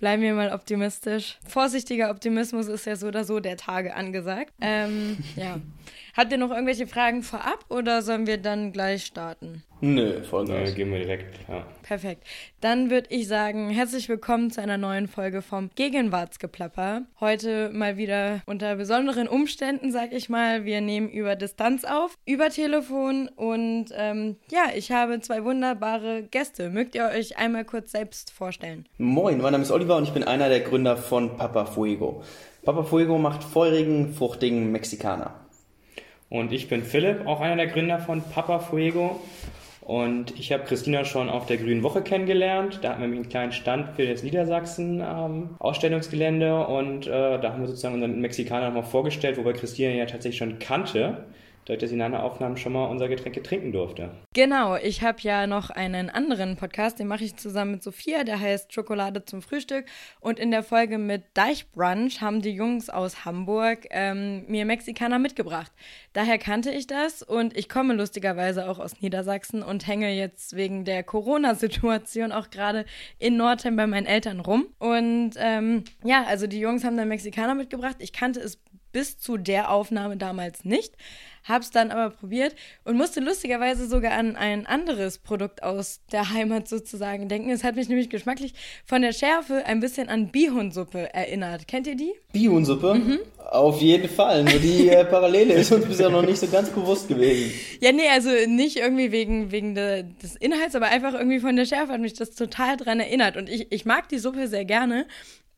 Bleiben wir mal optimistisch. Vorsichtiger Optimismus ist ja so oder so der Tage angesagt. Ähm, ja. Habt ihr noch irgendwelche Fragen vorab oder sollen wir dann gleich starten? Nö, voll Nö, gehen wir direkt, ja. Perfekt. Dann würde ich sagen, herzlich willkommen zu einer neuen Folge vom Gegenwartsgeplapper. Heute mal wieder unter besonderen Umständen, sag ich mal. Wir nehmen über Distanz auf, über Telefon und ähm, ja, ich habe zwei wunderbare Gäste. Mögt ihr euch einmal kurz selbst vorstellen? Moin, mein Name ist Oliver und ich bin einer der Gründer von Papa Fuego. Papa Fuego macht feurigen, fruchtigen Mexikaner. Und ich bin Philipp, auch einer der Gründer von Papa Fuego. Und ich habe Christina schon auf der Grünen Woche kennengelernt. Da hatten wir nämlich einen kleinen Stand für das Niedersachsen ähm, und äh, da haben wir sozusagen unseren Mexikaner nochmal vorgestellt, wobei Christina ja tatsächlich schon kannte dadurch, dass sie in einer Aufnahme schon mal unser Getränk trinken durfte. Genau, ich habe ja noch einen anderen Podcast, den mache ich zusammen mit Sophia, der heißt Schokolade zum Frühstück. Und in der Folge mit Deichbrunch haben die Jungs aus Hamburg ähm, mir Mexikaner mitgebracht. Daher kannte ich das und ich komme lustigerweise auch aus Niedersachsen und hänge jetzt wegen der Corona-Situation auch gerade in Nordheim bei meinen Eltern rum. Und ähm, ja, also die Jungs haben dann Mexikaner mitgebracht. Ich kannte es bis zu der Aufnahme damals nicht hab's dann aber probiert und musste lustigerweise sogar an ein anderes Produkt aus der Heimat sozusagen denken. Es hat mich nämlich geschmacklich von der Schärfe ein bisschen an Bihunsuppe erinnert. Kennt ihr die? Bihunsuppe? Mhm. Auf jeden Fall. Nur die äh, Parallele ist uns bisher noch nicht so ganz bewusst gewesen. Ja, nee, also nicht irgendwie wegen, wegen de, des Inhalts, aber einfach irgendwie von der Schärfe hat mich das total dran erinnert. Und ich, ich mag die Suppe sehr gerne.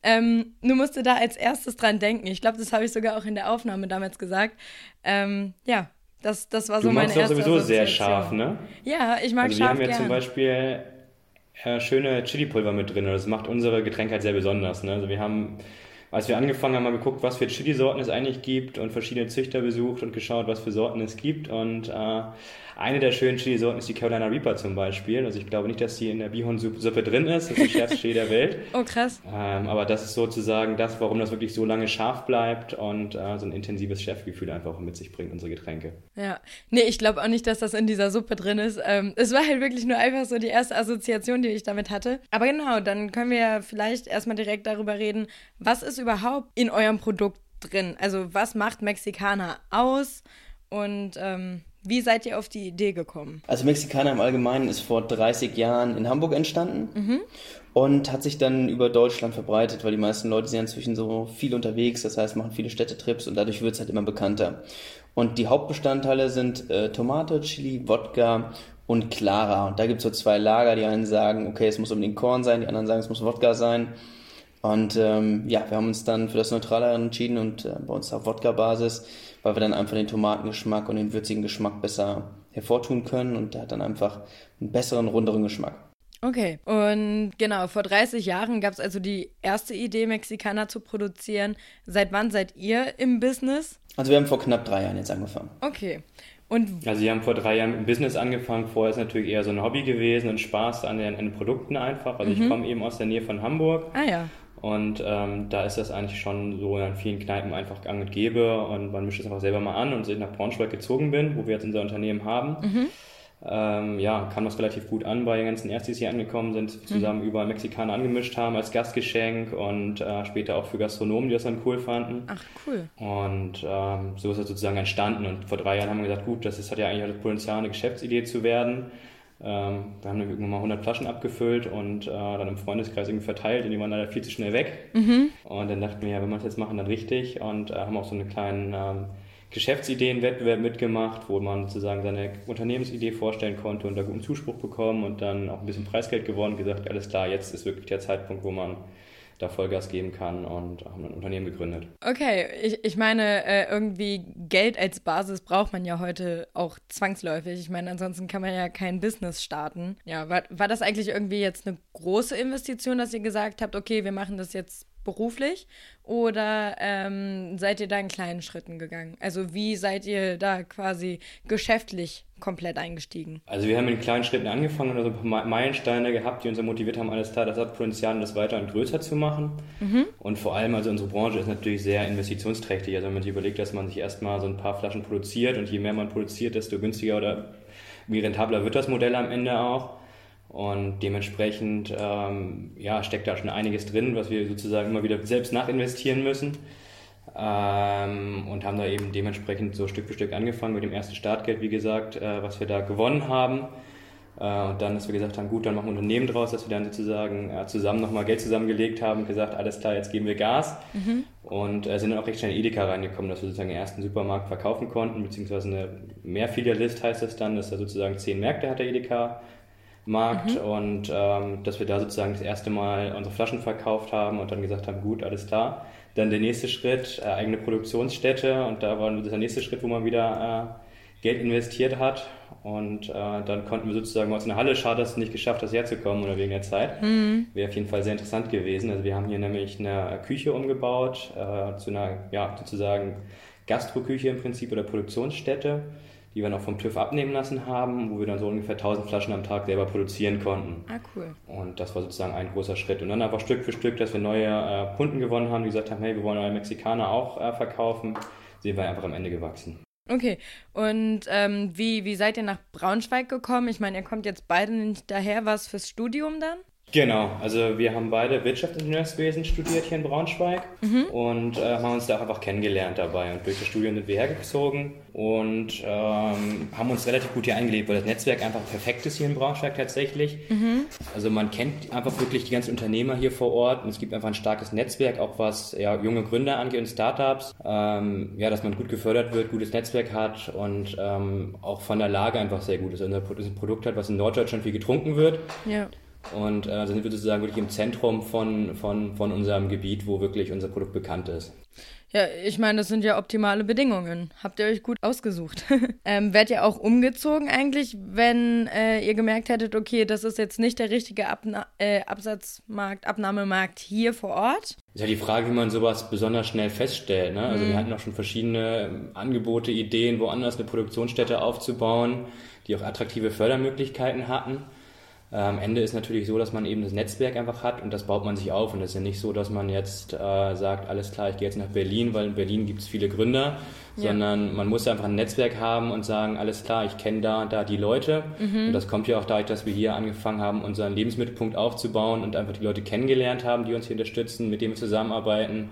Ähm, nur musste da als erstes dran denken. Ich glaube, das habe ich sogar auch in der Aufnahme damals gesagt. Ähm, ja, das, das war so du meine erste Du sowieso sehr scharf, ne? Ja, ich mag also scharf Wir haben ja zum Beispiel äh, schöne Chili-Pulver mit drin. Das macht unsere Getränke halt sehr besonders. Ne? Also wir haben, als wir angefangen haben, mal geguckt, was für Chili-Sorten es eigentlich gibt und verschiedene Züchter besucht und geschaut, was für Sorten es gibt. Und äh, eine der schönen Chili-Sorten ist die Carolina Reaper zum Beispiel. Also ich glaube nicht, dass die in der Bihon-Suppe drin ist. Das ist die schärfste Chili der Welt. Oh, krass. Ähm, aber das ist sozusagen das, warum das wirklich so lange scharf bleibt und äh, so ein intensives Chefgefühl einfach mit sich bringt, unsere Getränke. Ja. Nee, ich glaube auch nicht, dass das in dieser Suppe drin ist. Ähm, es war halt wirklich nur einfach so die erste Assoziation, die ich damit hatte. Aber genau, dann können wir ja vielleicht erstmal direkt darüber reden, was ist überhaupt in eurem Produkt drin? Also was macht Mexikaner aus? Und ähm, wie seid ihr auf die Idee gekommen? Also Mexikaner im Allgemeinen ist vor 30 Jahren in Hamburg entstanden mhm. und hat sich dann über Deutschland verbreitet, weil die meisten Leute sind inzwischen so viel unterwegs, das heißt machen viele Städtetrips und dadurch wird es halt immer bekannter. Und die Hauptbestandteile sind äh, Tomate, Chili, Wodka und Clara. Und da gibt es so zwei Lager, die einen sagen, okay, es muss unbedingt Korn sein, die anderen sagen, es muss Wodka sein. Und ähm, ja, wir haben uns dann für das Neutralere entschieden und äh, bei uns auf Wodka-Basis weil wir dann einfach den Tomatengeschmack und den würzigen Geschmack besser hervortun können und der hat dann einfach einen besseren, runderen Geschmack. Okay, und genau, vor 30 Jahren gab es also die erste Idee, Mexikaner zu produzieren. Seit wann seid ihr im Business? Also wir haben vor knapp drei Jahren jetzt angefangen. Okay. Und also sie haben vor drei Jahren im Business angefangen. Vorher ist natürlich eher so ein Hobby gewesen und Spaß an den, an den Produkten einfach. Also mhm. ich komme eben aus der Nähe von Hamburg. Ah ja. Und ähm, da ist das eigentlich schon so in vielen Kneipen einfach gang und gäbe und man mischt es einfach selber mal an und als ich nach Braunschweig gezogen bin, wo wir jetzt unser Unternehmen haben, mhm. ähm, ja, kam das relativ gut an bei den ganzen Erstis, die hier angekommen sind, mhm. zusammen mhm. überall Mexikaner angemischt haben als Gastgeschenk und äh, später auch für Gastronomen, die das dann cool fanden. Ach, cool. Und ähm, so ist das sozusagen entstanden und vor drei Jahren haben wir gesagt, gut, das ist, hat ja eigentlich das Potenzial, eine Geschäftsidee zu werden ähm, wir haben dann irgendwann mal 100 Flaschen abgefüllt und äh, dann im Freundeskreis irgendwie verteilt und die waren leider viel zu schnell weg. Mhm. Und dann dachten wir, ja, wenn wir es jetzt machen, dann richtig und äh, haben auch so einen kleinen ähm, Geschäftsideenwettbewerb mitgemacht, wo man sozusagen seine Unternehmensidee vorstellen konnte und da guten Zuspruch bekommen und dann auch ein bisschen Preisgeld gewonnen, gesagt, alles klar, jetzt ist wirklich der Zeitpunkt, wo man da Vollgas geben kann und haben ein Unternehmen gegründet. Okay, ich, ich meine, äh, irgendwie Geld als Basis braucht man ja heute auch zwangsläufig. Ich meine, ansonsten kann man ja kein Business starten. Ja, war, war das eigentlich irgendwie jetzt eine große Investition, dass ihr gesagt habt, okay, wir machen das jetzt beruflich oder ähm, seid ihr da in kleinen Schritten gegangen? Also wie seid ihr da quasi geschäftlich komplett eingestiegen? Also wir haben in kleinen Schritten angefangen und also ein paar Meilensteine gehabt, die uns motiviert haben, alles klar, das hat Potenzial, das weiter und größer zu machen. Mhm. Und vor allem, also unsere Branche ist natürlich sehr investitionsträchtig. Also wenn man sich überlegt, dass man sich erstmal so ein paar Flaschen produziert und je mehr man produziert, desto günstiger oder wie rentabler wird das Modell am Ende auch. Und dementsprechend ähm, ja, steckt da schon einiges drin, was wir sozusagen immer wieder selbst nachinvestieren müssen. Ähm, und haben da eben dementsprechend so Stück für Stück angefangen mit dem ersten Startgeld, wie gesagt, äh, was wir da gewonnen haben. Äh, und dann, dass wir gesagt haben, gut, dann machen wir ein Unternehmen draus, dass wir dann sozusagen äh, zusammen nochmal Geld zusammengelegt haben und gesagt, alles klar, jetzt geben wir Gas. Mhm. Und äh, sind dann auch recht schnell in Edeka reingekommen, dass wir sozusagen den ersten Supermarkt verkaufen konnten, beziehungsweise eine Mehrfilialist heißt das dann, dass er sozusagen zehn Märkte hat, der Edeka. Markt mhm. und ähm, dass wir da sozusagen das erste Mal unsere Flaschen verkauft haben und dann gesagt haben, gut, alles klar. Dann der nächste Schritt, äh, eigene Produktionsstätte und da war der nächste Schritt, wo man wieder äh, Geld investiert hat und äh, dann konnten wir sozusagen aus einer Halle, schade, dass es nicht geschafft hast, herzukommen oder wegen der Zeit. Mhm. Wäre auf jeden Fall sehr interessant gewesen. Also wir haben hier nämlich eine Küche umgebaut, äh, zu einer, ja, sozusagen Gastroküche im Prinzip oder Produktionsstätte die wir noch vom TÜV abnehmen lassen haben, wo wir dann so ungefähr 1000 Flaschen am Tag selber produzieren konnten. Ah, cool. Und das war sozusagen ein großer Schritt. Und dann einfach Stück für Stück, dass wir neue äh, Kunden gewonnen haben, die gesagt haben, hey, wir wollen neue Mexikaner auch äh, verkaufen, sind wir einfach am Ende gewachsen. Okay, und ähm, wie, wie seid ihr nach Braunschweig gekommen? Ich meine, ihr kommt jetzt beide nicht daher, was fürs Studium dann? Genau, also wir haben beide Wirtschaftsingenieurswesen studiert hier in Braunschweig mhm. und äh, haben uns da auch einfach kennengelernt dabei. Und durch das Studium sind wir hergezogen und ähm, haben uns relativ gut hier eingelebt, weil das Netzwerk einfach perfekt ist hier in Braunschweig tatsächlich. Mhm. Also man kennt einfach wirklich die ganzen Unternehmer hier vor Ort und es gibt einfach ein starkes Netzwerk, auch was ja, junge Gründer angeht und Startups. Ähm, ja, dass man gut gefördert wird, gutes Netzwerk hat und ähm, auch von der Lage einfach sehr gut ist. Also ein Produkt hat, was in Norddeutschland viel getrunken wird. Ja. Und äh, da sind wir sozusagen wirklich im Zentrum von, von, von unserem Gebiet, wo wirklich unser Produkt bekannt ist. Ja, ich meine, das sind ja optimale Bedingungen. Habt ihr euch gut ausgesucht. ähm, wärt ihr auch umgezogen eigentlich, wenn äh, ihr gemerkt hättet, okay, das ist jetzt nicht der richtige Abna äh, Absatzmarkt, Abnahmemarkt hier vor Ort? Ist ja die Frage, wie man sowas besonders schnell feststellt. Ne? Also mhm. wir hatten auch schon verschiedene Angebote, Ideen, woanders eine Produktionsstätte aufzubauen, die auch attraktive Fördermöglichkeiten hatten. Am Ende ist natürlich so, dass man eben das Netzwerk einfach hat und das baut man sich auf. Und es ist ja nicht so, dass man jetzt äh, sagt, alles klar, ich gehe jetzt nach Berlin, weil in Berlin gibt es viele Gründer, ja. sondern man muss einfach ein Netzwerk haben und sagen, alles klar, ich kenne da und da die Leute. Mhm. Und das kommt ja auch dadurch, dass wir hier angefangen haben, unseren Lebensmittelpunkt aufzubauen und einfach die Leute kennengelernt haben, die uns hier unterstützen, mit denen wir zusammenarbeiten.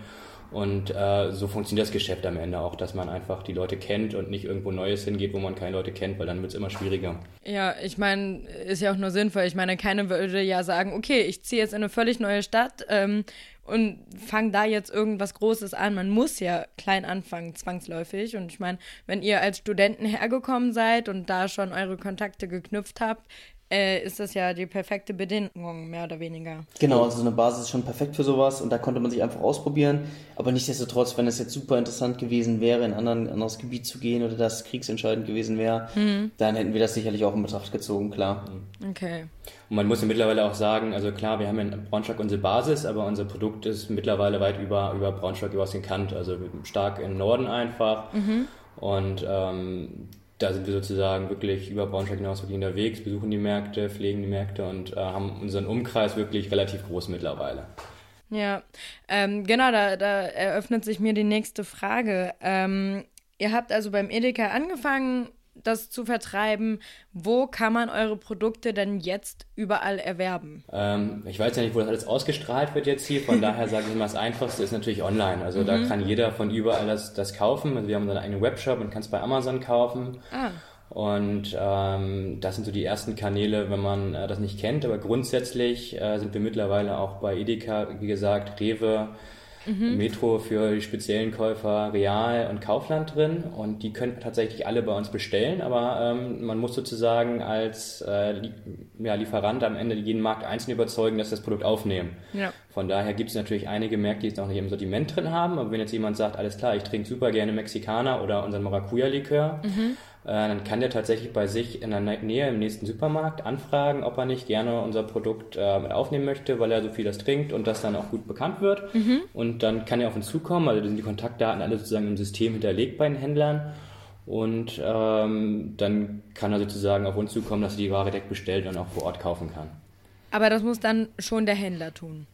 Und äh, so funktioniert das Geschäft am Ende auch, dass man einfach die Leute kennt und nicht irgendwo Neues hingeht, wo man keine Leute kennt, weil dann wird es immer schwieriger. Ja, ich meine, ist ja auch nur sinnvoll. Ich meine, keiner würde ja sagen, okay, ich ziehe jetzt in eine völlig neue Stadt ähm, und fange da jetzt irgendwas Großes an. Man muss ja klein anfangen, zwangsläufig. Und ich meine, wenn ihr als Studenten hergekommen seid und da schon eure Kontakte geknüpft habt, äh, ist das ja die perfekte Bedingung, mehr oder weniger. Genau, also so eine Basis ist schon perfekt für sowas und da konnte man sich einfach ausprobieren. Aber nichtsdestotrotz, wenn es jetzt super interessant gewesen wäre, in ein anderes Gebiet zu gehen oder das kriegsentscheidend gewesen wäre, mhm. dann hätten wir das sicherlich auch in Betracht gezogen, klar. Okay. Und man muss ja mittlerweile auch sagen, also klar, wir haben in Braunschweig unsere Basis, aber unser Produkt ist mittlerweile weit über, über Braunschweig hinaus gekannt, also stark im Norden einfach. Mhm. Und ähm, da sind wir sozusagen wirklich über Braunschweig hinaus wirklich unterwegs, besuchen die Märkte, pflegen die Märkte und äh, haben unseren Umkreis wirklich relativ groß mittlerweile. Ja, ähm, genau, da, da eröffnet sich mir die nächste Frage. Ähm, ihr habt also beim Edeka angefangen, das zu vertreiben. Wo kann man eure Produkte denn jetzt überall erwerben? Ähm, ich weiß ja nicht, wo das alles ausgestrahlt wird jetzt hier. Von daher sage ich mal, das Einfachste ist natürlich online. Also mhm. da kann jeder von überall das, das kaufen. Also wir haben unseren eigenen Webshop und kann es bei Amazon kaufen. Ah. Und ähm, das sind so die ersten Kanäle, wenn man äh, das nicht kennt. Aber grundsätzlich äh, sind wir mittlerweile auch bei Edeka, wie gesagt, Rewe, mhm. Metro für die speziellen Käufer Real und Kaufland drin und die können tatsächlich alle bei uns bestellen, aber ähm, man muss sozusagen als äh, ja, Lieferant am Ende jeden Markt einzeln überzeugen, dass sie das Produkt aufnehmen. Ja. Von daher gibt es natürlich einige Märkte, die es noch nicht im Sortiment drin haben, aber wenn jetzt jemand sagt, alles klar, ich trinke super gerne Mexikaner oder unseren Maracuja-Likör, mhm dann kann der tatsächlich bei sich in der Nähe im nächsten Supermarkt anfragen, ob er nicht gerne unser Produkt äh, mit aufnehmen möchte, weil er so viel das trinkt und das dann auch gut bekannt wird. Mhm. Und dann kann er auf uns zukommen, also da sind die Kontaktdaten alle sozusagen im System hinterlegt bei den Händlern. Und ähm, dann kann er sozusagen auf uns zukommen, dass er die Ware direkt bestellt und auch vor Ort kaufen kann. Aber das muss dann schon der Händler tun.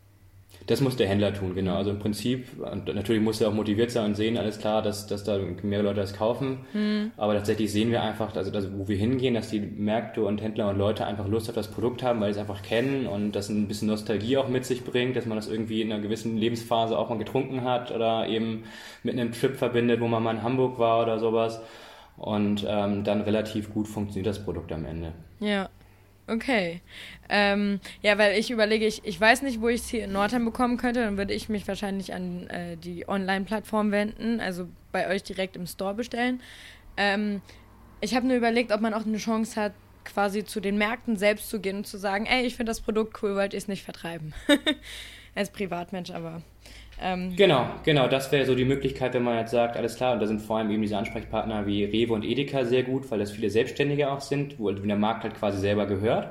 Das muss der Händler tun, genau. Also im Prinzip, natürlich muss er auch motiviert sein und sehen, alles klar, dass, dass da mehrere Leute das kaufen. Mhm. Aber tatsächlich sehen wir einfach, also, also wo wir hingehen, dass die Märkte und Händler und Leute einfach Lust auf das Produkt haben, weil sie es einfach kennen und das ein bisschen Nostalgie auch mit sich bringt, dass man das irgendwie in einer gewissen Lebensphase auch mal getrunken hat oder eben mit einem Trip verbindet, wo man mal in Hamburg war oder sowas. Und ähm, dann relativ gut funktioniert das Produkt am Ende. Ja. Okay. Ähm, ja, weil ich überlege, ich, ich weiß nicht, wo ich es hier in Nordheim bekommen könnte. Dann würde ich mich wahrscheinlich an äh, die Online-Plattform wenden, also bei euch direkt im Store bestellen. Ähm, ich habe nur überlegt, ob man auch eine Chance hat, quasi zu den Märkten selbst zu gehen und zu sagen, ey, ich finde das Produkt cool, wollt ihr es nicht vertreiben. Als Privatmensch, aber ähm, genau, genau, das wäre so die Möglichkeit, wenn man jetzt sagt, alles klar, und da sind vor allem eben diese Ansprechpartner wie Rewe und Edeka sehr gut, weil das viele Selbstständige auch sind, wo der Markt halt quasi selber gehört.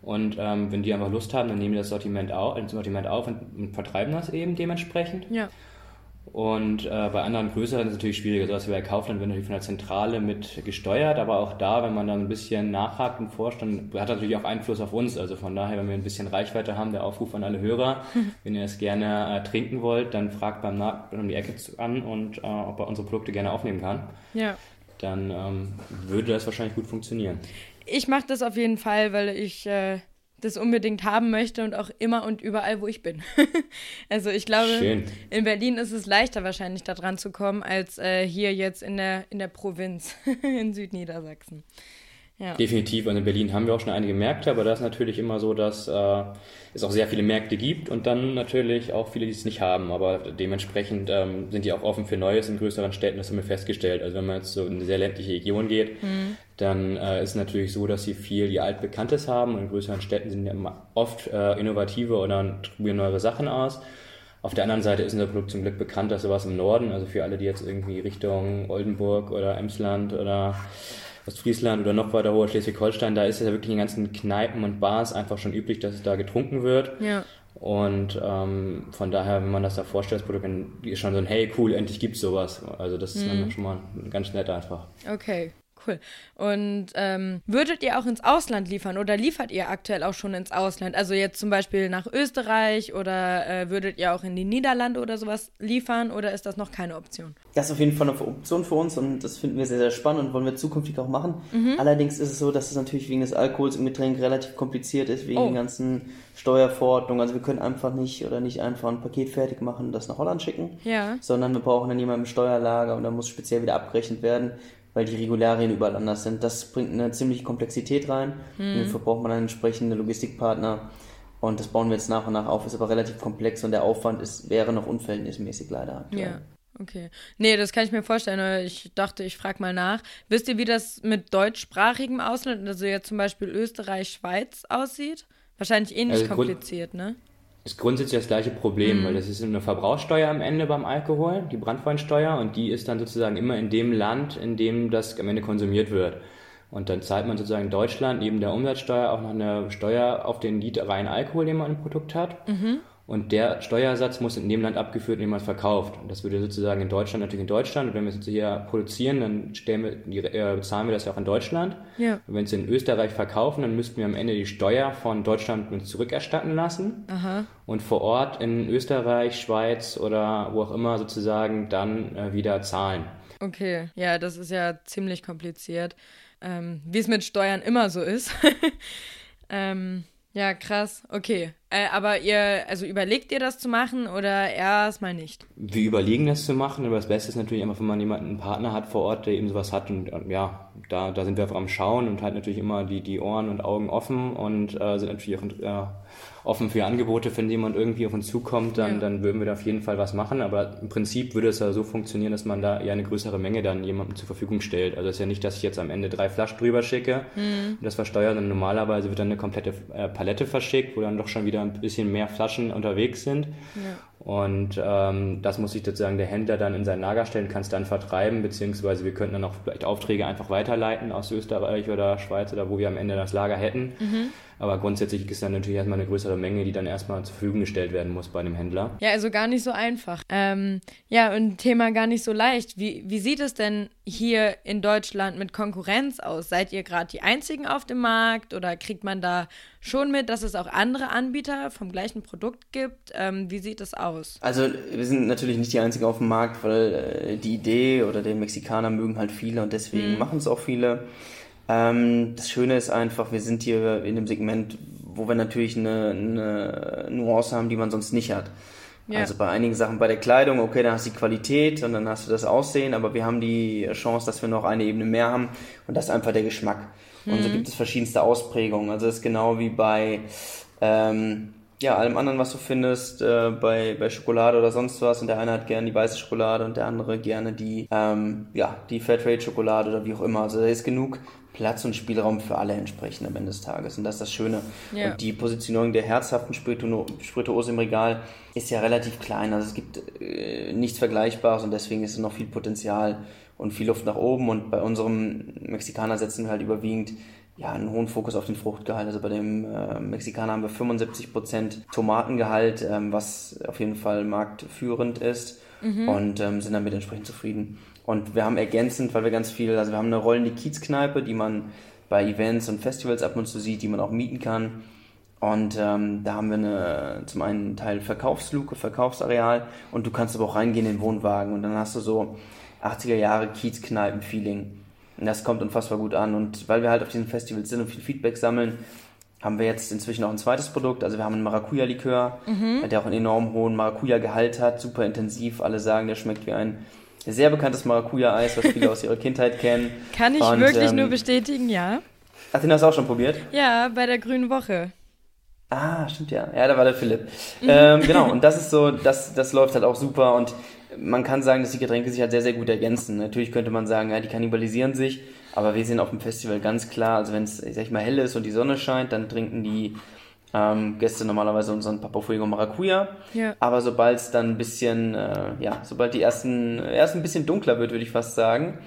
Und ähm, wenn die einfach Lust haben, dann nehmen die das Sortiment auf, das Sortiment auf und, und vertreiben das eben dementsprechend. Ja. Und äh, bei anderen größeren ist es natürlich schwieriger. So was wie bei Kaufland wird natürlich von der Zentrale mit gesteuert, aber auch da, wenn man dann ein bisschen nachhakt und forscht, dann hat das natürlich auch Einfluss auf uns. Also von daher, wenn wir ein bisschen Reichweite haben, der Aufruf an alle Hörer, wenn ihr es gerne äh, trinken wollt, dann fragt beim Markt um die Ecke an und äh, ob er unsere Produkte gerne aufnehmen kann. Ja. Dann ähm, würde das wahrscheinlich gut funktionieren. Ich mache das auf jeden Fall, weil ich äh, das unbedingt haben möchte und auch immer und überall, wo ich bin. also ich glaube, Schön. in Berlin ist es leichter wahrscheinlich da dran zu kommen, als äh, hier jetzt in der, in der Provinz in Südniedersachsen. Ja. Definitiv. Und in Berlin haben wir auch schon einige Märkte, aber da ist natürlich immer so, dass äh, es auch sehr viele Märkte gibt und dann natürlich auch viele, die es nicht haben. Aber dementsprechend ähm, sind die auch offen für Neues in größeren Städten, das haben wir festgestellt. Also wenn man jetzt so in eine sehr ländliche Region geht, mhm. dann äh, ist es natürlich so, dass sie viel die Altbekanntes haben und in größeren Städten sind ja oft äh, innovative oder probieren neuere Sachen aus. Auf der anderen Seite ist unser Produkt zum Glück bekannt, dass sowas im Norden, also für alle, die jetzt irgendwie Richtung Oldenburg oder Emsland oder Ostfriesland oder noch weiter hoher Schleswig-Holstein, da ist es ja wirklich in den ganzen Kneipen und Bars einfach schon üblich, dass es da getrunken wird. Ja. Und ähm, von daher, wenn man das da vorstellt, das Produkt ist schon so ein, hey, cool, endlich gibt's sowas. Also das ist mhm. dann schon mal ganz nett einfach. Okay, Cool. Und ähm, würdet ihr auch ins Ausland liefern oder liefert ihr aktuell auch schon ins Ausland? Also jetzt zum Beispiel nach Österreich oder äh, würdet ihr auch in die Niederlande oder sowas liefern oder ist das noch keine Option? Das ist auf jeden Fall eine Option für uns und das finden wir sehr, sehr spannend und wollen wir zukünftig auch machen. Mhm. Allerdings ist es so, dass es natürlich wegen des Alkohols im Getränk relativ kompliziert ist, wegen oh. den ganzen Steuerverordnungen. Also wir können einfach nicht oder nicht einfach ein Paket fertig machen und das nach Holland schicken, ja. sondern wir brauchen dann jemanden im Steuerlager und dann muss speziell wieder abgerechnet werden weil die Regularien überall anders sind. Das bringt eine ziemliche Komplexität rein. Mhm. Dafür braucht man einen entsprechenden Logistikpartner. Und das bauen wir jetzt nach und nach auf, ist aber relativ komplex und der Aufwand ist, wäre noch unverhältnismäßig leider aktuell. Ja. Okay. Nee, das kann ich mir vorstellen. Ich dachte, ich frage mal nach. Wisst ihr, wie das mit deutschsprachigem Ausland, also jetzt zum Beispiel Österreich, Schweiz aussieht? Wahrscheinlich ähnlich also kompliziert, ne? Ist grundsätzlich das gleiche Problem, mhm. weil das ist eine Verbrauchssteuer am Ende beim Alkohol, die Brandweinsteuer, und die ist dann sozusagen immer in dem Land, in dem das am Ende konsumiert wird. Und dann zahlt man sozusagen in Deutschland neben der Umsatzsteuer auch noch eine Steuer auf den Liter reinen Alkohol, den man im Produkt hat. Mhm. Und der Steuersatz muss in dem Land abgeführt, in dem man es verkauft. Und das würde sozusagen in Deutschland natürlich in Deutschland. Und wenn wir es hier produzieren, dann stellen wir, äh, bezahlen wir das ja auch in Deutschland. Ja. Und wenn es in Österreich verkaufen, dann müssten wir am Ende die Steuer von Deutschland uns zurückerstatten lassen. Aha. Und vor Ort in Österreich, Schweiz oder wo auch immer sozusagen dann äh, wieder zahlen. Okay, ja, das ist ja ziemlich kompliziert. Ähm, wie es mit Steuern immer so ist. ähm, ja, krass. Okay. Äh, aber ihr, also überlegt ihr das zu machen oder erstmal nicht? Wir überlegen das zu machen, aber das Beste ist natürlich immer, wenn man jemanden, einen Partner hat vor Ort, der eben sowas hat und ja, da, da sind wir einfach am Schauen und halt natürlich immer die, die Ohren und Augen offen und äh, sind natürlich auch äh, offen für Angebote, wenn jemand irgendwie auf uns zukommt, dann, ja. dann würden wir da auf jeden Fall was machen. Aber im Prinzip würde es ja so funktionieren, dass man da eher eine größere Menge dann jemandem zur Verfügung stellt. Also es ist ja nicht, dass ich jetzt am Ende drei Flaschen drüber schicke mhm. und das versteuere, sondern normalerweise wird dann eine komplette äh, Palette verschickt, wo dann doch schon wieder ein bisschen mehr Flaschen unterwegs sind. Ja. Und ähm, das muss sich sozusagen der Händler dann in sein Lager stellen, kann es dann vertreiben, beziehungsweise wir könnten dann auch vielleicht Aufträge einfach weiterleiten aus Österreich oder Schweiz oder wo wir am Ende das Lager hätten. Mhm. Aber grundsätzlich ist dann natürlich erstmal eine größere Menge, die dann erstmal zur Verfügung gestellt werden muss bei dem Händler. Ja, also gar nicht so einfach. Ähm, ja, und Thema gar nicht so leicht. Wie, wie sieht es denn hier in Deutschland mit Konkurrenz aus? Seid ihr gerade die Einzigen auf dem Markt oder kriegt man da schon mit, dass es auch andere Anbieter vom gleichen Produkt gibt. Ähm, wie sieht das aus? Also wir sind natürlich nicht die Einzigen auf dem Markt, weil äh, die Idee oder den Mexikaner mögen halt viele und deswegen mhm. machen es auch viele. Ähm, das Schöne ist einfach, wir sind hier in dem Segment, wo wir natürlich eine, eine Nuance haben, die man sonst nicht hat. Ja. Also bei einigen Sachen, bei der Kleidung, okay, dann hast du die Qualität und dann hast du das Aussehen, aber wir haben die Chance, dass wir noch eine Ebene mehr haben und das ist einfach der Geschmack. Mhm. Und so mhm. gibt es verschiedenste Ausprägungen. Also das ist genau wie bei ähm, ja, allem anderen, was du findest, äh, bei, bei Schokolade oder sonst was. Und der eine hat gerne die weiße Schokolade und der andere gerne die, ähm, ja, die Fairtrade-Schokolade oder wie auch immer. Also da ist genug Platz und Spielraum für alle entsprechend am Ende des Tages. Und das ist das Schöne. Ja. Und die Positionierung der herzhaften Spirituose im Regal ist ja relativ klein. Also es gibt äh, nichts Vergleichbares und deswegen ist es noch viel Potenzial und viel Luft nach oben. Und bei unserem Mexikaner setzen wir halt überwiegend ja, einen hohen Fokus auf den Fruchtgehalt. Also bei dem äh, Mexikaner haben wir 75% Tomatengehalt, ähm, was auf jeden Fall marktführend ist mhm. und ähm, sind damit entsprechend zufrieden. Und wir haben ergänzend, weil wir ganz viel, also wir haben eine rollende Kiezkneipe, die man bei Events und Festivals ab und zu sieht, die man auch mieten kann. Und ähm, da haben wir eine, zum einen Teil Verkaufsluke, Verkaufsareal und du kannst aber auch reingehen in den Wohnwagen und dann hast du so 80er Jahre Kiezkneipen-Feeling. Und das kommt unfassbar gut an. Und weil wir halt auf diesen Festivals sind und viel Feedback sammeln, haben wir jetzt inzwischen auch ein zweites Produkt. Also wir haben einen Maracuja-Likör, mhm. der auch einen enorm hohen Maracuja-Gehalt hat, super intensiv. Alle sagen, der schmeckt wie ein sehr bekanntes Maracuja-Eis, was viele aus ihrer Kindheit kennen. Kann ich und, wirklich ähm, nur bestätigen, ja. Hast du das auch schon probiert? Ja, bei der Grünen Woche. Ah, stimmt ja. Ja, da war der Philipp. Mhm. Ähm, genau, und das ist so, das, das läuft halt auch super und man kann sagen, dass die Getränke sich halt sehr, sehr gut ergänzen. Natürlich könnte man sagen, ja, die kannibalisieren sich, aber wir sehen auf dem Festival ganz klar, also wenn es, sag ich mal, hell ist und die Sonne scheint, dann trinken die ähm, Gäste normalerweise unseren Papa Fuego Maracuja. Ja. Aber sobald es dann ein bisschen, äh, ja, sobald die ersten, erst ein bisschen dunkler wird, würde ich fast sagen,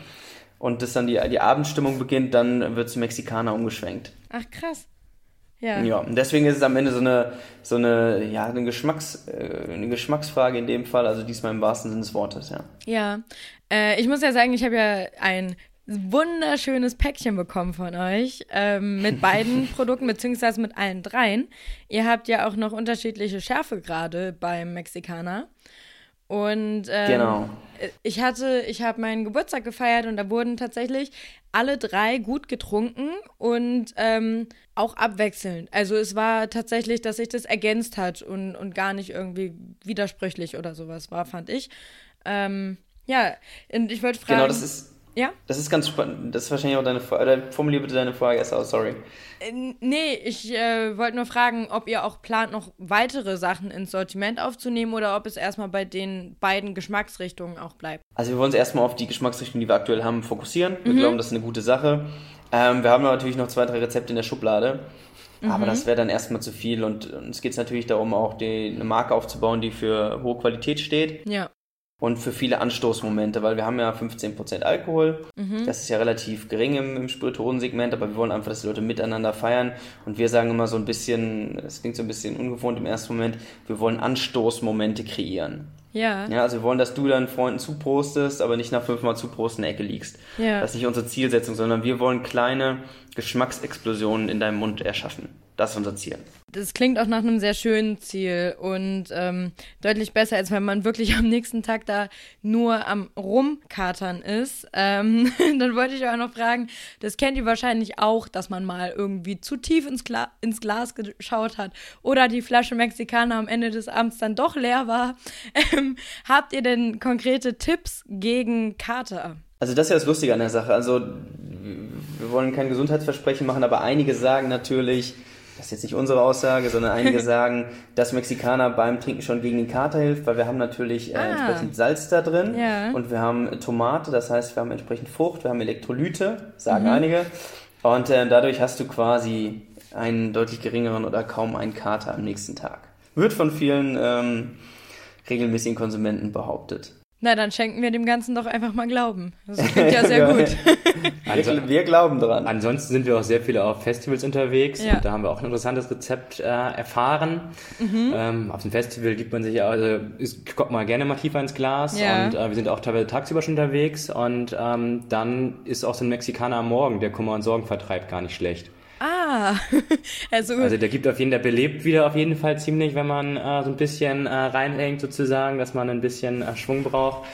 und das dann die, die Abendstimmung beginnt, dann wird es Mexikaner umgeschwenkt. Ach krass. Ja. ja, und deswegen ist es am Ende so eine, so eine, ja, eine, Geschmacks, äh, eine Geschmacksfrage in dem Fall, also diesmal im wahrsten Sinne des Wortes, ja. Ja, äh, ich muss ja sagen, ich habe ja ein wunderschönes Päckchen bekommen von euch ähm, mit beiden Produkten, beziehungsweise mit allen dreien. Ihr habt ja auch noch unterschiedliche Schärfegrade beim Mexikaner. Und ähm, genau. ich hatte, ich habe meinen Geburtstag gefeiert und da wurden tatsächlich alle drei gut getrunken und ähm, auch abwechselnd. Also es war tatsächlich, dass sich das ergänzt hat und, und gar nicht irgendwie widersprüchlich oder sowas war, fand ich. Ähm, ja, und ich wollte fragen. Genau, das ist ja? Das ist ganz spannend. Das ist wahrscheinlich auch deine Frage. Formulier bitte deine Frage erst aus, sorry. Äh, nee, ich äh, wollte nur fragen, ob ihr auch plant, noch weitere Sachen ins Sortiment aufzunehmen oder ob es erstmal bei den beiden Geschmacksrichtungen auch bleibt. Also wir wollen uns erstmal auf die Geschmacksrichtung, die wir aktuell haben, fokussieren. Wir mhm. glauben, das ist eine gute Sache. Ähm, wir haben natürlich noch zwei, drei Rezepte in der Schublade. Mhm. Aber das wäre dann erstmal zu viel und uns geht es natürlich darum, auch die, eine Marke aufzubauen, die für hohe Qualität steht. Ja und für viele Anstoßmomente, weil wir haben ja 15% Alkohol. Mhm. Das ist ja relativ gering im, im Spirituosensegment, aber wir wollen einfach, dass die Leute miteinander feiern. Und wir sagen immer so ein bisschen, es klingt so ein bisschen ungewohnt im ersten Moment, wir wollen Anstoßmomente kreieren. Ja. Ja, also wir wollen, dass du deinen Freunden zuprostest, aber nicht nach fünfmal zuprosten in der Ecke liegst. Ja. Das ist nicht unsere Zielsetzung, sondern wir wollen kleine Geschmacksexplosionen in deinem Mund erschaffen. Das ist unser Ziel. Das klingt auch nach einem sehr schönen Ziel und ähm, deutlich besser, als wenn man wirklich am nächsten Tag da nur am Rumkatern ist. Ähm, dann wollte ich auch noch fragen, das kennt ihr wahrscheinlich auch, dass man mal irgendwie zu tief ins, Gla ins Glas geschaut hat oder die Flasche Mexikaner am Ende des Abends dann doch leer war. Ähm, habt ihr denn konkrete Tipps gegen Kater? Also das ist ja das Lustige an der Sache. Also wir wollen kein Gesundheitsversprechen machen, aber einige sagen natürlich, das ist jetzt nicht unsere Aussage, sondern einige sagen, dass Mexikaner beim Trinken schon gegen den Kater hilft, weil wir haben natürlich äh, ah. entsprechend Salz da drin ja. und wir haben Tomate, das heißt, wir haben entsprechend Frucht, wir haben Elektrolyte, sagen mhm. einige. Und äh, dadurch hast du quasi einen deutlich geringeren oder kaum einen Kater am nächsten Tag. Wird von vielen ähm, regelmäßigen Konsumenten behauptet. Na, dann schenken wir dem Ganzen doch einfach mal Glauben. Das klingt ja sehr gut. wir, wir, glauben dran. Ansonsten sind wir auch sehr viele auf Festivals unterwegs ja. und da haben wir auch ein interessantes Rezept äh, erfahren. Mhm. Ähm, auf dem Festival gibt man sich also ist, kommt mal gerne mal tiefer ins Glas ja. und äh, wir sind auch teilweise tagsüber schon unterwegs und ähm, dann ist auch so ein Mexikaner am Morgen, der Kummer und Sorgen vertreibt, gar nicht schlecht. Ja. also, also der gibt auf jeden, der belebt wieder auf jeden Fall ziemlich, wenn man äh, so ein bisschen äh, reinhängt sozusagen, dass man ein bisschen äh, Schwung braucht.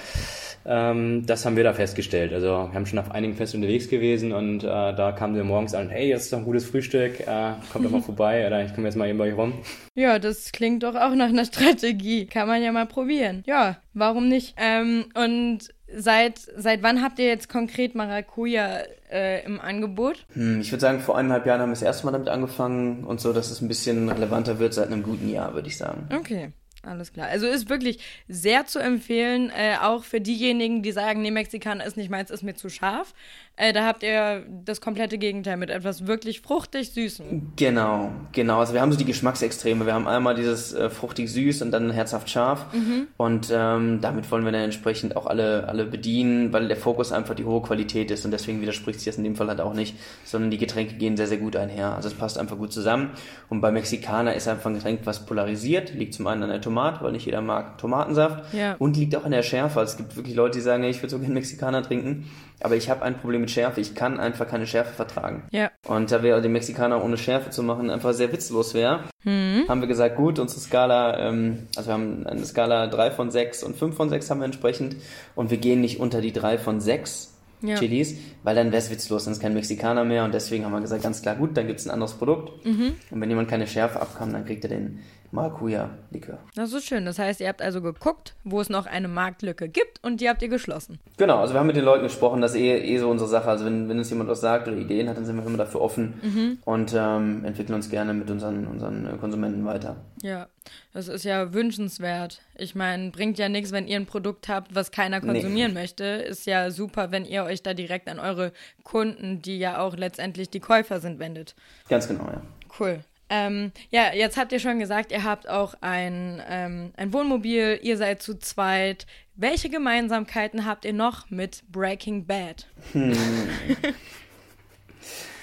Ähm, das haben wir da festgestellt. Also wir haben schon auf einigen Festen unterwegs gewesen und äh, da kamen wir morgens an, hey, das ist doch ein gutes Frühstück, äh, kommt doch mal vorbei oder ich komme jetzt mal eben bei euch rum. Ja, das klingt doch auch nach einer Strategie. Kann man ja mal probieren. Ja, warum nicht? Ähm, und Seit, seit wann habt ihr jetzt konkret Maracuja äh, im Angebot? Hm, ich würde sagen, vor eineinhalb Jahren haben wir das erste Mal damit angefangen und so, dass es ein bisschen relevanter wird seit einem guten Jahr, würde ich sagen. Okay. Alles klar. Also ist wirklich sehr zu empfehlen, äh, auch für diejenigen, die sagen, nee, Mexikaner ist nicht meins, ist mir zu scharf. Äh, da habt ihr das komplette Gegenteil mit etwas wirklich fruchtig Süßen. Genau, genau. Also wir haben so die Geschmacksextreme. Wir haben einmal dieses äh, fruchtig süß und dann herzhaft scharf. Mhm. Und ähm, damit wollen wir dann entsprechend auch alle, alle bedienen, weil der Fokus einfach die hohe Qualität ist und deswegen widerspricht sich das in dem Fall halt auch nicht, sondern die Getränke gehen sehr, sehr gut einher. Also es passt einfach gut zusammen. Und bei Mexikaner ist einfach ein Getränk, was polarisiert. Liegt zum einen an der Tomate, weil nicht jeder mag Tomatensaft. Ja. Und liegt auch in der Schärfe. Also es gibt wirklich Leute, die sagen, ich würde so gerne Mexikaner trinken. Aber ich habe ein Problem mit Schärfe. Ich kann einfach keine Schärfe vertragen. Ja. Und da wäre den Mexikaner ohne Schärfe zu machen einfach sehr witzlos wäre, mhm. haben wir gesagt, gut, unsere Skala, ähm, also wir haben eine Skala 3 von 6 und 5 von 6 haben wir entsprechend. Und wir gehen nicht unter die 3 von 6 ja. Chilis, weil dann wäre es witzlos, dann ist kein Mexikaner mehr und deswegen haben wir gesagt, ganz klar, gut, dann gibt es ein anderes Produkt. Mhm. Und wenn jemand keine Schärfe abkam, dann kriegt er den Maracuja-Likör. Das ist schön. Das heißt, ihr habt also geguckt, wo es noch eine Marktlücke gibt und die habt ihr geschlossen. Genau, also wir haben mit den Leuten gesprochen, das ist eh, eh so unsere Sache. Also wenn, wenn uns jemand was sagt oder Ideen hat, dann sind wir immer dafür offen mhm. und ähm, entwickeln uns gerne mit unseren, unseren äh, Konsumenten weiter. Ja, das ist ja wünschenswert. Ich meine, bringt ja nichts, wenn ihr ein Produkt habt, was keiner konsumieren nee. möchte. Ist ja super, wenn ihr euch da direkt an eure Kunden, die ja auch letztendlich die Käufer sind, wendet. Ganz genau, ja. Cool. Ähm, ja, jetzt habt ihr schon gesagt, ihr habt auch ein, ähm, ein Wohnmobil, ihr seid zu zweit. Welche Gemeinsamkeiten habt ihr noch mit Breaking Bad? Hm.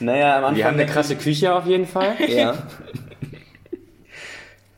naja, am Anfang. Wir haben eine krasse Küche auf jeden Fall. Ja.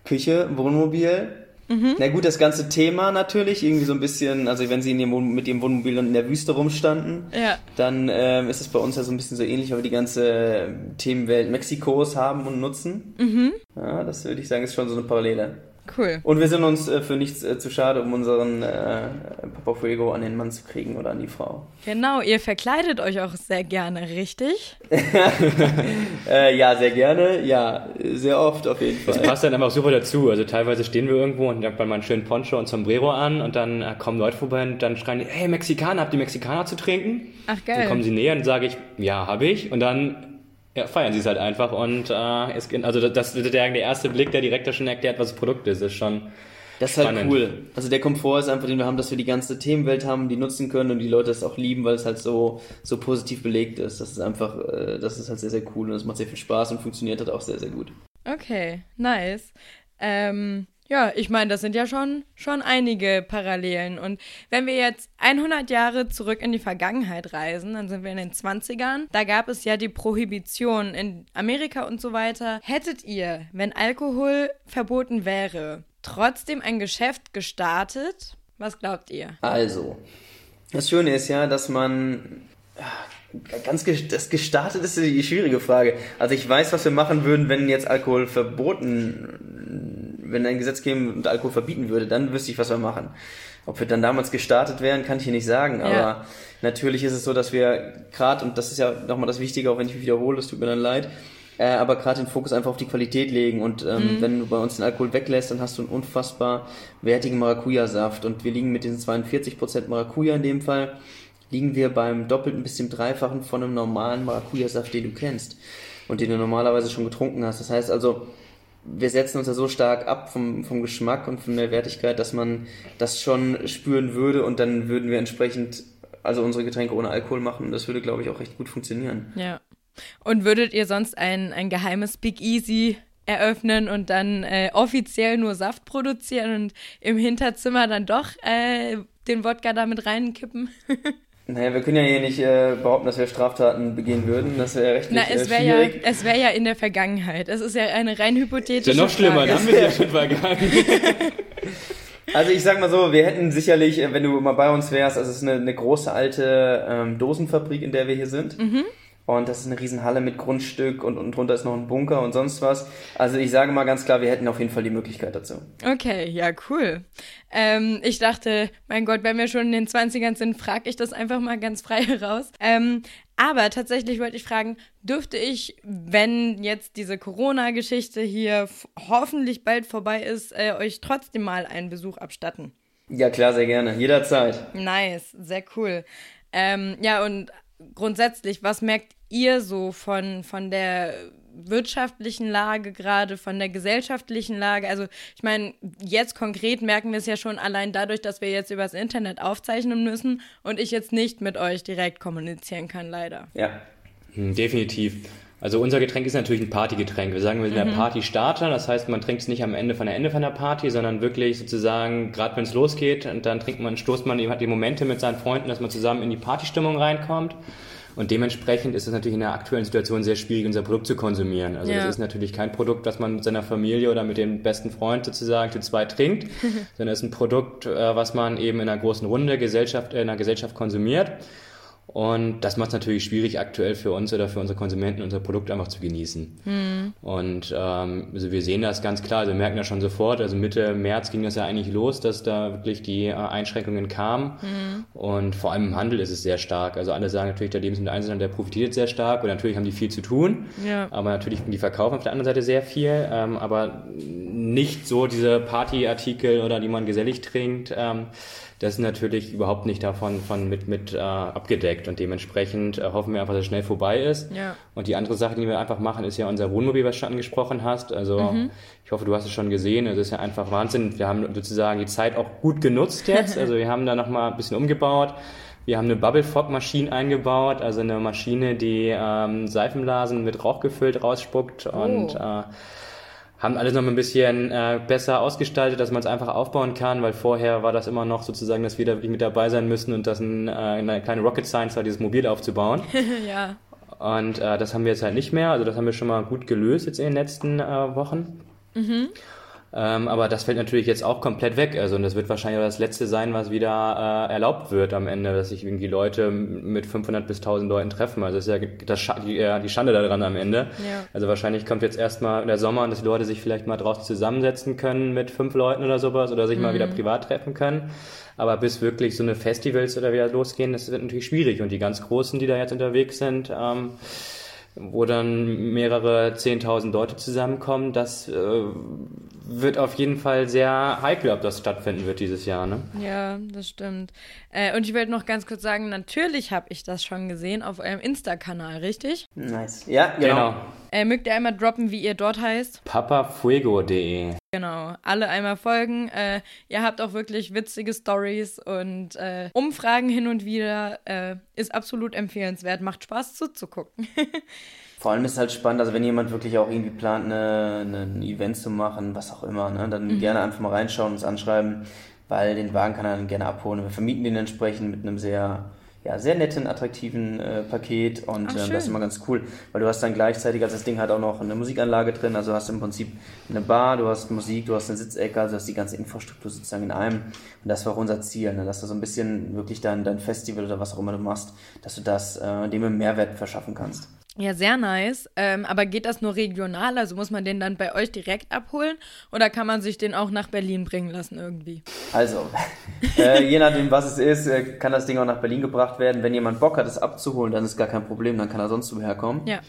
Küche, Wohnmobil, Mhm. Na gut, das ganze Thema natürlich, irgendwie so ein bisschen, also wenn sie in ihrem, mit ihrem Wohnmobil in der Wüste rumstanden, ja. dann ähm, ist es bei uns ja so ein bisschen so ähnlich, weil wir die ganze Themenwelt Mexikos haben und nutzen. Mhm. Ja, das würde ich sagen, ist schon so eine Parallele. Cool. Und wir sind uns äh, für nichts äh, zu schade, um unseren äh, Papa Fuego an den Mann zu kriegen oder an die Frau. Genau, ihr verkleidet euch auch sehr gerne, richtig? äh, ja, sehr gerne. Ja, sehr oft auf jeden Fall. Das passt dann einfach super dazu. Also teilweise stehen wir irgendwo und dann mal einen schönen Poncho und Sombrero an und dann äh, kommen Leute vorbei und dann schreien die, hey Mexikaner, habt ihr Mexikaner zu trinken? Ach geil. Dann kommen sie näher und sage ich, ja, habe ich. Und dann ja, feiern sie es halt einfach und äh, es, also das, das der, der erste Blick, der direkt schon erklärt, was das Produkt ist, ist schon das ist halt spannend. halt cool. Also der Komfort ist einfach, den wir haben, dass wir die ganze Themenwelt haben, die nutzen können und die Leute es auch lieben, weil es halt so, so positiv belegt ist. Das ist einfach, äh, das ist halt sehr, sehr cool und es macht sehr viel Spaß und funktioniert halt auch sehr, sehr gut. Okay, nice. Ähm, ja, ich meine, das sind ja schon, schon einige Parallelen. Und wenn wir jetzt 100 Jahre zurück in die Vergangenheit reisen, dann sind wir in den 20ern. Da gab es ja die Prohibition in Amerika und so weiter. Hättet ihr, wenn Alkohol verboten wäre, trotzdem ein Geschäft gestartet? Was glaubt ihr? Also, das Schöne ist ja, dass man Ganz das gestartet ist die schwierige Frage. Also ich weiß, was wir machen würden, wenn jetzt Alkohol verboten, wenn ein Gesetz käme und Alkohol verbieten würde, dann wüsste ich, was wir machen. Ob wir dann damals gestartet wären, kann ich hier nicht sagen. Aber ja. natürlich ist es so, dass wir gerade, und das ist ja nochmal das Wichtige, auch wenn ich mich wiederhole, das tut mir dann leid, äh, aber gerade den Fokus einfach auf die Qualität legen. Und ähm, mhm. wenn du bei uns den Alkohol weglässt, dann hast du einen unfassbar wertigen Maracuja-Saft. Und wir liegen mit diesen 42% Maracuja in dem Fall liegen wir beim doppelten bis dem dreifachen von einem normalen Maracuja-Saft, den du kennst und den du normalerweise schon getrunken hast. Das heißt also, wir setzen uns ja so stark ab vom, vom Geschmack und von der Wertigkeit, dass man das schon spüren würde und dann würden wir entsprechend also unsere Getränke ohne Alkohol machen das würde, glaube ich, auch recht gut funktionieren. Ja. Und würdet ihr sonst ein, ein geheimes Big Easy eröffnen und dann äh, offiziell nur Saft produzieren und im Hinterzimmer dann doch äh, den Wodka damit reinkippen? Naja, wir können ja hier nicht äh, behaupten, dass wir Straftaten begehen würden. Das wäre rechtlich Na, es wäre ja, es wäre ja in der Vergangenheit. Es ist ja eine rein hypothetische Ist ja noch schlimmer, dann haben wir ja schon vergangen. Also ich sag mal so, wir hätten sicherlich, äh, wenn du mal bei uns wärst, also es ist eine, eine große alte ähm, Dosenfabrik, in der wir hier sind. Mhm. Und das ist eine Riesenhalle mit Grundstück und, und drunter ist noch ein Bunker und sonst was. Also ich sage mal ganz klar, wir hätten auf jeden Fall die Möglichkeit dazu. Okay, ja, cool. Ähm, ich dachte, mein Gott, wenn wir schon in den 20ern sind, frage ich das einfach mal ganz frei heraus. Ähm, aber tatsächlich wollte ich fragen, dürfte ich, wenn jetzt diese Corona-Geschichte hier hoffentlich bald vorbei ist, äh, euch trotzdem mal einen Besuch abstatten? Ja, klar, sehr gerne. Jederzeit. Nice, sehr cool. Ähm, ja, und grundsätzlich, was merkt ihr so von, von der wirtschaftlichen Lage gerade, von der gesellschaftlichen Lage? Also ich meine, jetzt konkret merken wir es ja schon allein dadurch, dass wir jetzt übers Internet aufzeichnen müssen und ich jetzt nicht mit euch direkt kommunizieren kann, leider. Ja. Definitiv. Also unser Getränk ist natürlich ein Partygetränk. Wir sagen, wir sind mhm. der Partystarter. Das heißt, man trinkt es nicht am Ende von der Ende von der Party, sondern wirklich sozusagen, gerade wenn es losgeht, und dann trinkt man, stoßt man, hat die Momente mit seinen Freunden, dass man zusammen in die Partystimmung reinkommt. Und dementsprechend ist es natürlich in der aktuellen Situation sehr schwierig, unser Produkt zu konsumieren. Also ja. das ist natürlich kein Produkt, das man mit seiner Familie oder mit dem besten Freund sozusagen zu zweit trinkt, sondern es ist ein Produkt, äh, was man eben in einer großen Runde Gesellschaft, in einer Gesellschaft konsumiert. Und das macht es natürlich schwierig aktuell für uns oder für unsere Konsumenten, unser Produkt einfach zu genießen. Mhm. Und ähm, also wir sehen das ganz klar, also wir merken das schon sofort. Also Mitte März ging das ja eigentlich los, dass da wirklich die äh, Einschränkungen kamen. Mhm. Und vor allem im Handel ist es sehr stark. Also alle sagen natürlich, der Lebensmitteleinzelhandel, der profitiert sehr stark und natürlich haben die viel zu tun. Ja. Aber natürlich die verkaufen auf der anderen Seite sehr viel. Ähm, aber nicht so diese Partyartikel oder die man gesellig trinkt. Ähm, das ist natürlich überhaupt nicht davon von mit, mit äh, abgedeckt und dementsprechend äh, hoffen wir einfach, dass es schnell vorbei ist. Ja. Und die andere Sache, die wir einfach machen, ist ja unser Wohnmobil, was du angesprochen hast. Also mhm. ich hoffe, du hast es schon gesehen. Es ist ja einfach Wahnsinn. Wir haben sozusagen die Zeit auch gut genutzt jetzt. Also wir haben da nochmal ein bisschen umgebaut. Wir haben eine Bubble Fog Maschine eingebaut, also eine Maschine, die ähm, Seifenblasen mit Rauch gefüllt rausspuckt oh. und äh, haben alles noch ein bisschen äh, besser ausgestaltet, dass man es einfach aufbauen kann, weil vorher war das immer noch sozusagen, dass wir da mit dabei sein müssen und das ein, äh, eine kleine Rocket Science war, dieses Mobil aufzubauen. ja. Und äh, das haben wir jetzt halt nicht mehr. Also das haben wir schon mal gut gelöst jetzt in den letzten äh, Wochen. Mhm. Ähm, aber das fällt natürlich jetzt auch komplett weg. Also und das wird wahrscheinlich auch das letzte sein, was wieder äh, erlaubt wird am Ende, dass sich irgendwie Leute mit 500 bis 1000 Leuten treffen. Also das ist ja das die, ja, die Schande daran am Ende. Ja. Also wahrscheinlich kommt jetzt erstmal der Sommer und dass die Leute sich vielleicht mal draußen zusammensetzen können mit fünf Leuten oder sowas oder sich mhm. mal wieder privat treffen können. Aber bis wirklich so eine Festivals oder wieder losgehen, das wird natürlich schwierig. Und die ganz Großen, die da jetzt unterwegs sind, ähm, wo dann mehrere 10.000 Leute zusammenkommen, das äh, wird auf jeden Fall sehr heikel, ob das stattfinden wird dieses Jahr. Ne? Ja, das stimmt. Äh, und ich wollte noch ganz kurz sagen, natürlich habe ich das schon gesehen auf eurem Insta-Kanal, richtig? Nice. Ja, genau. genau. Äh, mögt ihr einmal droppen, wie ihr dort heißt? papafuego.de Genau, alle einmal folgen. Äh, ihr habt auch wirklich witzige Stories und äh, Umfragen hin und wieder. Äh, ist absolut empfehlenswert. Macht Spaß zuzugucken. Vor allem ist es halt spannend, also wenn jemand wirklich auch irgendwie plant, ein Event zu machen, was auch immer, ne, dann mhm. gerne einfach mal reinschauen, uns anschreiben, weil den Wagen kann er dann gerne abholen. Wir vermieten den entsprechend mit einem sehr ja, sehr netten, attraktiven äh, Paket und Ach, äh, das ist immer ganz cool, weil du hast dann gleichzeitig, also das Ding hat auch noch eine Musikanlage drin, also hast du im Prinzip eine Bar, du hast Musik, du hast eine Sitzecke, also hast die ganze Infrastruktur sozusagen in einem und das war auch unser Ziel, ne, dass du so ein bisschen wirklich dein, dein Festival oder was auch immer du machst, dass du das äh, dem einen Mehrwert verschaffen kannst. Ja, sehr nice. Ähm, aber geht das nur regional? Also muss man den dann bei euch direkt abholen oder kann man sich den auch nach Berlin bringen lassen irgendwie? Also, äh, je nachdem, was es ist, äh, kann das Ding auch nach Berlin gebracht werden. Wenn jemand Bock hat, es abzuholen, dann ist gar kein Problem, dann kann er sonst woher kommen. Ja.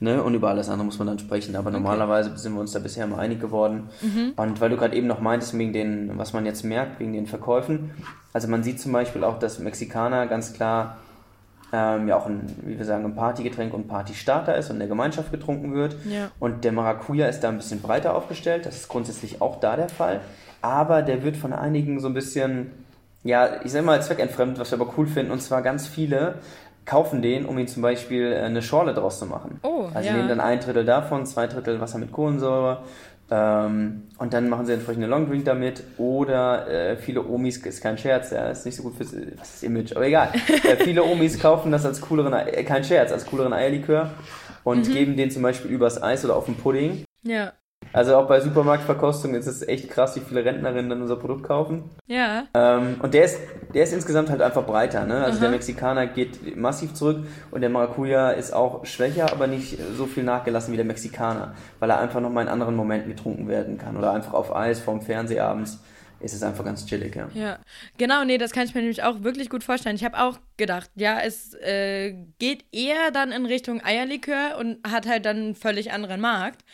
Ne? Und über alles andere muss man dann sprechen. Aber okay. normalerweise sind wir uns da bisher mal einig geworden. Mhm. Und weil du gerade eben noch meintest, wegen den, was man jetzt merkt, wegen den Verkäufen. Also man sieht zum Beispiel auch, dass Mexikaner ganz klar ähm, ja auch ein, wie wir sagen, ein Partygetränk und Partystarter ist und in der Gemeinschaft getrunken wird. Ja. Und der Maracuja ist da ein bisschen breiter aufgestellt. Das ist grundsätzlich auch da der Fall. Aber der wird von einigen so ein bisschen, ja, ich sag mal, zweckentfremdet, was wir aber cool finden. Und zwar ganz viele kaufen den, um ihn zum Beispiel äh, eine Schorle draus zu machen. Oh, also ja. nehmen dann ein Drittel davon, zwei Drittel Wasser mit Kohlensäure ähm, und dann machen sie entsprechend eine Long Drink damit oder äh, viele Omis, ist kein Scherz, ja, ist nicht so gut fürs was ist Image, aber egal. äh, viele Omis kaufen das als cooleren, äh, kein Scherz, als cooleren Eierlikör und mhm. geben den zum Beispiel übers Eis oder auf den Pudding. Ja. Also auch bei Supermarktverkostung ist es echt krass, wie viele Rentnerinnen dann unser Produkt kaufen. Ja. Ähm, und der ist, der ist insgesamt halt einfach breiter. Ne? Also Aha. der Mexikaner geht massiv zurück und der Maracuja ist auch schwächer, aber nicht so viel nachgelassen wie der Mexikaner, weil er einfach nochmal in anderen Momenten getrunken werden kann oder einfach auf Eis vorm Fernseher abends ist es einfach ganz chillig, ja. Ja, genau, nee, das kann ich mir nämlich auch wirklich gut vorstellen. Ich habe auch gedacht, ja, es äh, geht eher dann in Richtung Eierlikör und hat halt dann einen völlig anderen Markt.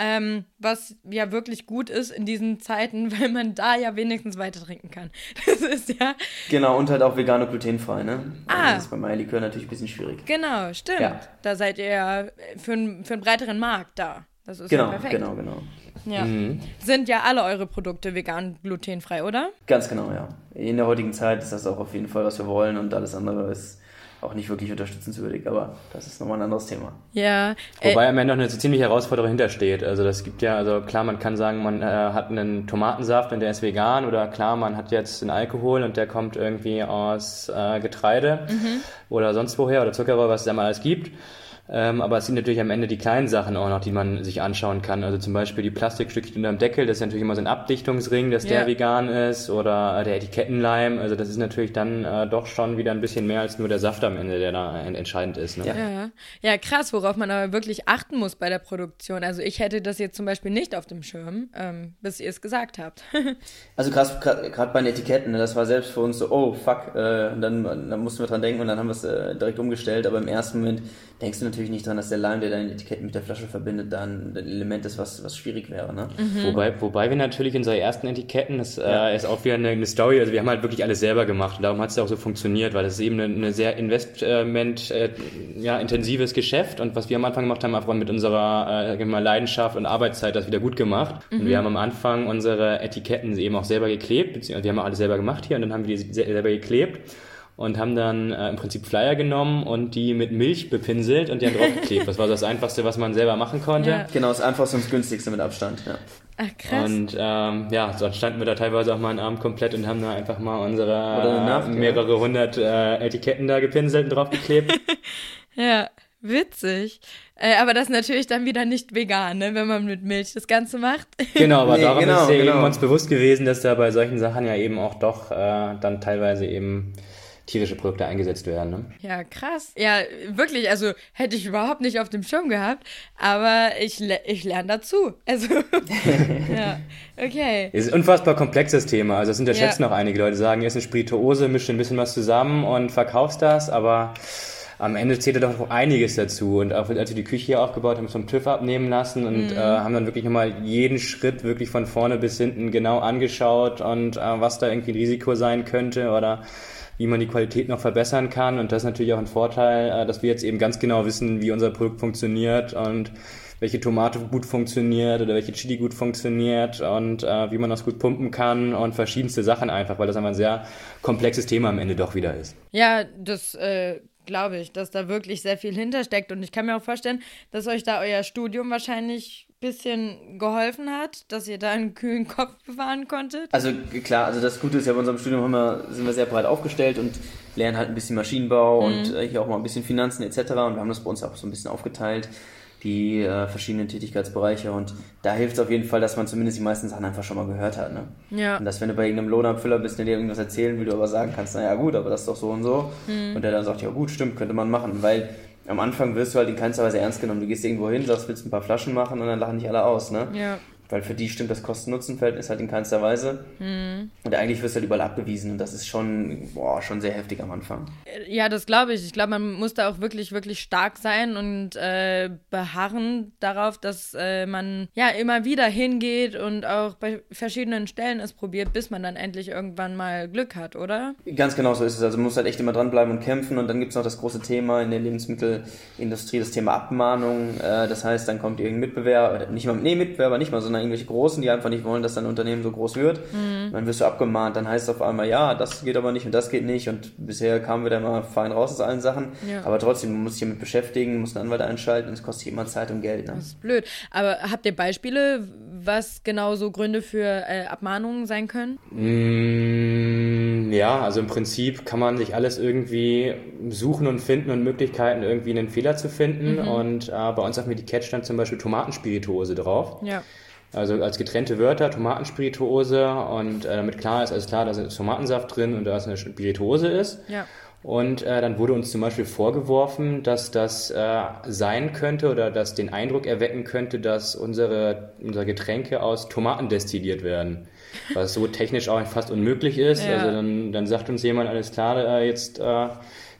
Ähm, was ja wirklich gut ist in diesen Zeiten, weil man da ja wenigstens weiter trinken kann. Das ist ja. Genau, und halt auch vegan und glutenfrei, ne? Ah. Das ist beim Eierlikör natürlich ein bisschen schwierig. Genau, stimmt. Ja. Da seid ihr ja für, ein, für einen breiteren Markt da. Das ist genau, ja perfekt. Genau, genau. Ja. Mhm. Sind ja alle eure Produkte vegan glutenfrei, oder? Ganz genau, ja. In der heutigen Zeit ist das auch auf jeden Fall, was wir wollen und alles andere ist auch nicht wirklich unterstützenswürdig, aber das ist nochmal ein anderes Thema. Ja. Wobei äh, am Ende noch eine ziemliche Herausforderung hintersteht. Also das gibt ja, also klar, man kann sagen, man äh, hat einen Tomatensaft und der ist vegan oder klar, man hat jetzt einen Alkohol und der kommt irgendwie aus äh, Getreide mhm. oder sonst woher oder Zuckerrohr, was es da mal alles gibt. Ähm, aber es sind natürlich am Ende die kleinen Sachen auch noch, die man sich anschauen kann. Also zum Beispiel die Plastikstückchen unterm Deckel, das ist natürlich immer so ein Abdichtungsring, dass der ja. vegan ist oder äh, der Etikettenleim. Also das ist natürlich dann äh, doch schon wieder ein bisschen mehr als nur der Saft am Ende, der da entscheidend ist. Ne? Ja. ja. ja, krass, worauf man aber wirklich achten muss bei der Produktion. Also ich hätte das jetzt zum Beispiel nicht auf dem Schirm, ähm, bis ihr es gesagt habt. also krass, gerade bei den Etiketten, ne, das war selbst für uns so, oh fuck, äh, und dann, dann mussten wir dran denken und dann haben wir es äh, direkt umgestellt. Aber im ersten Moment denkst du natürlich nicht dran, dass der Leim, der deine Etiketten mit der Flasche verbindet, dann ein Element ist, was, was schwierig wäre. Ne? Mhm. Wobei, wobei wir natürlich in unseren ersten Etiketten, das ja. äh, ist auch wieder eine, eine, Story, also wir haben halt wirklich alles selber gemacht und darum hat es auch so funktioniert, weil das ist eben eine, eine sehr investment, äh, ja, intensives Geschäft und was wir am Anfang gemacht haben, einfach mit unserer äh, mal Leidenschaft und Arbeitszeit das wieder gut gemacht. Mhm. Und wir haben am Anfang unsere Etiketten eben auch selber geklebt, beziehungsweise wir haben alles selber gemacht hier und dann haben wir die selber geklebt und haben dann äh, im Prinzip Flyer genommen und die mit Milch bepinselt und die dann draufgeklebt. Das war das Einfachste, was man selber machen konnte. Ja. Genau, das Einfachste und das Günstigste mit Abstand, ja. Ach, krass. Und ähm, ja, sonst standen wir da teilweise auch mal einen Abend komplett und haben da einfach mal unsere Nacht, mehrere ja. hundert äh, Etiketten da gepinselt und draufgeklebt. ja, witzig. Äh, aber das ist natürlich dann wieder nicht vegan, ne, wenn man mit Milch das Ganze macht. Genau, aber nee, darum genau, ist ja genau. eben uns bewusst gewesen, dass da bei solchen Sachen ja eben auch doch äh, dann teilweise eben tierische Produkte eingesetzt werden. Ne? Ja, krass. Ja, wirklich, also hätte ich überhaupt nicht auf dem Schirm gehabt, aber ich, ich lerne dazu. Also, ja, okay. Es ist ein unfassbar komplexes Thema. Also, das unterschätzen ja. auch einige Leute, sagen, hier ist eine Spirituose, mische ein bisschen was zusammen und verkaufst das, aber am Ende zählt doch noch einiges dazu. Und auch als wir die Küche hier aufgebaut haben, zum TÜV abnehmen lassen und mhm. äh, haben dann wirklich nochmal jeden Schritt wirklich von vorne bis hinten genau angeschaut und äh, was da irgendwie ein Risiko sein könnte oder wie man die Qualität noch verbessern kann. Und das ist natürlich auch ein Vorteil, äh, dass wir jetzt eben ganz genau wissen, wie unser Produkt funktioniert und welche Tomate gut funktioniert oder welche Chili gut funktioniert und äh, wie man das gut pumpen kann und verschiedenste Sachen einfach, weil das einfach ein sehr komplexes Thema am Ende doch wieder ist. Ja, das äh, glaube ich, dass da wirklich sehr viel hintersteckt und ich kann mir auch vorstellen, dass euch da euer Studium wahrscheinlich bisschen geholfen hat, dass ihr da einen kühlen Kopf bewahren konntet? Also klar, also das Gute ist ja, bei unserem Studium wir, sind wir sehr breit aufgestellt und lernen halt ein bisschen Maschinenbau mhm. und äh, hier auch mal ein bisschen Finanzen etc. Und wir haben das bei uns auch so ein bisschen aufgeteilt, die äh, verschiedenen Tätigkeitsbereiche. Und da hilft es auf jeden Fall, dass man zumindest die meisten Sachen einfach schon mal gehört hat. Ne? Ja. Und dass wenn du bei irgendeinem Lohnabfüller bist, der dir irgendwas erzählen will, du aber sagen kannst, naja gut, aber das ist doch so und so. Mhm. Und der dann sagt, ja gut, stimmt, könnte man machen. Weil am Anfang wirst du halt in keinster Weise ernst genommen. Du gehst irgendwo hin, sagst, willst ein paar Flaschen machen und dann lachen dich alle aus, ne? Ja. Weil für die stimmt das Kosten-Nutzen-Verhältnis halt in keinster Weise. Mhm. Und eigentlich wirst du halt überall abgewiesen und das ist schon, boah, schon sehr heftig am Anfang. Ja, das glaube ich. Ich glaube, man muss da auch wirklich, wirklich stark sein und äh, beharren darauf, dass äh, man ja immer wieder hingeht und auch bei verschiedenen Stellen es probiert, bis man dann endlich irgendwann mal Glück hat, oder? Ganz genau so ist es. Also man muss halt echt immer dranbleiben und kämpfen und dann gibt es noch das große Thema in der Lebensmittelindustrie, das Thema Abmahnung. Äh, das heißt, dann kommt irgendein Mitbewerber, nicht mal, nee, Mitbewerber nicht mal, sondern irgendwelche Großen, die einfach nicht wollen, dass dein Unternehmen so groß wird. Mhm. Dann wirst du abgemahnt, dann heißt es auf einmal, ja, das geht aber nicht und das geht nicht und bisher kamen wir da mal fein raus aus allen Sachen. Ja. Aber trotzdem, man muss sich damit beschäftigen, muss einen Anwalt einschalten und es kostet immer Zeit und Geld. Ne? Das ist blöd. Aber habt ihr Beispiele, was genau so Gründe für äh, Abmahnungen sein können? Mm, ja, also im Prinzip kann man sich alles irgendwie suchen und finden und Möglichkeiten, irgendwie einen Fehler zu finden. Mhm. Und äh, bei uns auf dem Etikett stand zum Beispiel Tomatenspirituose drauf. Ja. Also als getrennte Wörter, Tomatenspirituose und äh, damit klar ist, alles klar, da ist Tomatensaft drin und da ist eine Spirituose ist. Ja. Und äh, dann wurde uns zum Beispiel vorgeworfen, dass das äh, sein könnte oder dass den Eindruck erwecken könnte, dass unsere, unsere Getränke aus Tomaten destilliert werden. Was so technisch auch fast unmöglich ist. Ja. Also dann, dann sagt uns jemand, alles klar, äh, jetzt äh,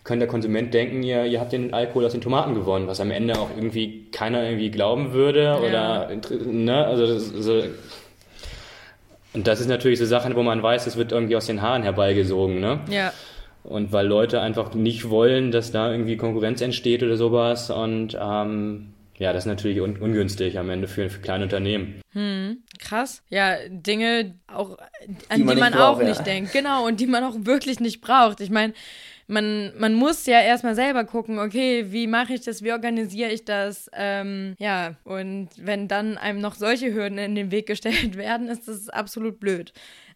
könnte der Konsument denken, ihr, ihr habt den Alkohol aus den Tomaten gewonnen, was am Ende auch irgendwie keiner irgendwie glauben würde. Ja. Oder ne, also so, und das ist natürlich so Sachen, wo man weiß, es wird irgendwie aus den Haaren herbeigesogen, ne? Ja. Und weil Leute einfach nicht wollen, dass da irgendwie Konkurrenz entsteht oder sowas. Und ähm, ja, das ist natürlich un ungünstig am Ende für, für kleine Unternehmen. Krass. Ja, Dinge auch, an Die die man man, nicht auch braucht, ja. nicht denkt. Genau, und die man auch wirklich nicht braucht. Ich meine, man, man muss ja erstmal selber gucken, okay, wie mache ich das, wie organisiere ich das? Ähm, ja, und wenn dann einem noch solche Hürden in den Weg gestellt werden, ist das absolut blöd.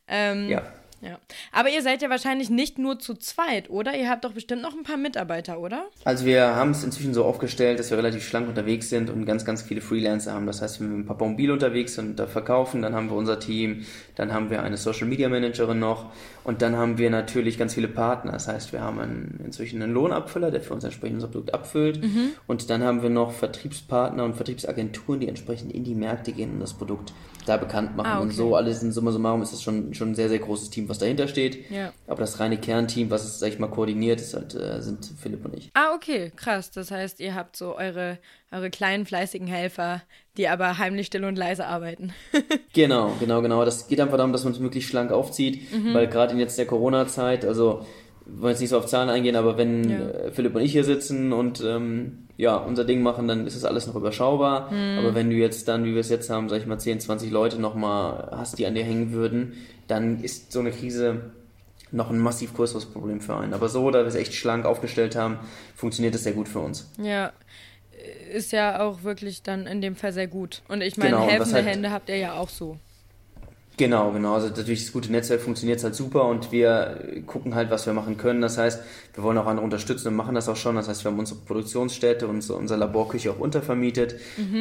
Ähm, Ja. ja. Aber ihr seid ja wahrscheinlich nicht nur zu zweit, oder? Ihr habt doch bestimmt noch ein paar Mitarbeiter, oder? Also wir haben es inzwischen so aufgestellt, dass wir relativ schlank unterwegs sind und ganz, ganz viele Freelancer haben. Das heißt, wenn wir mit Papa Mobil unterwegs sind und da verkaufen, dann haben wir unser Team, dann haben wir eine Social Media Managerin noch und dann haben wir natürlich ganz viele Partner. Das heißt, wir haben einen, inzwischen einen Lohnabfüller, der für uns entsprechend unser Produkt abfüllt und dann haben wir noch Vertriebspartner und Vertriebsagenturen, die entsprechend in die Märkte gehen und das Produkt da bekannt machen. Ah, Und okay. so alles in Summa summarum ist das schon, schon ein sehr, sehr großes Team, was dahinter steht. Ja. Aber das reine Kernteam, was es, sag ich mal, koordiniert, ist halt, äh, sind Philipp und ich. Ah, okay, krass. Das heißt, ihr habt so eure, eure kleinen fleißigen Helfer, die aber heimlich still und leise arbeiten. Genau, genau, genau. Das geht einfach darum, dass man es möglichst schlank aufzieht, weil gerade in jetzt der Corona-Zeit, also wir wollen jetzt nicht so auf Zahlen eingehen, aber wenn Ja. äh, Philipp und ich hier sitzen und ähm, ja, unser Ding machen, dann ist das alles noch überschaubar. Aber wenn du jetzt dann, wie wir es jetzt haben, sag ich mal, 10, 20 Leute nochmal hast, die an dir hängen würden, dann ist so eine Krise noch ein massiv größeres Problem für einen. Aber so, da wir es echt schlank aufgestellt haben, funktioniert das sehr gut für uns. Ja, ist ja auch wirklich dann in dem Fall sehr gut. Und ich meine, Genau, helfende halt- Hände habt ihr ja auch so. Genau, genau. Also natürlich das gute Netzwerk funktioniert halt super und wir gucken halt, was wir machen können. Das heißt, wir wollen auch andere unterstützen und machen das auch schon. Das heißt, wir haben unsere Produktionsstätte und so unsere Laborküche auch untervermietet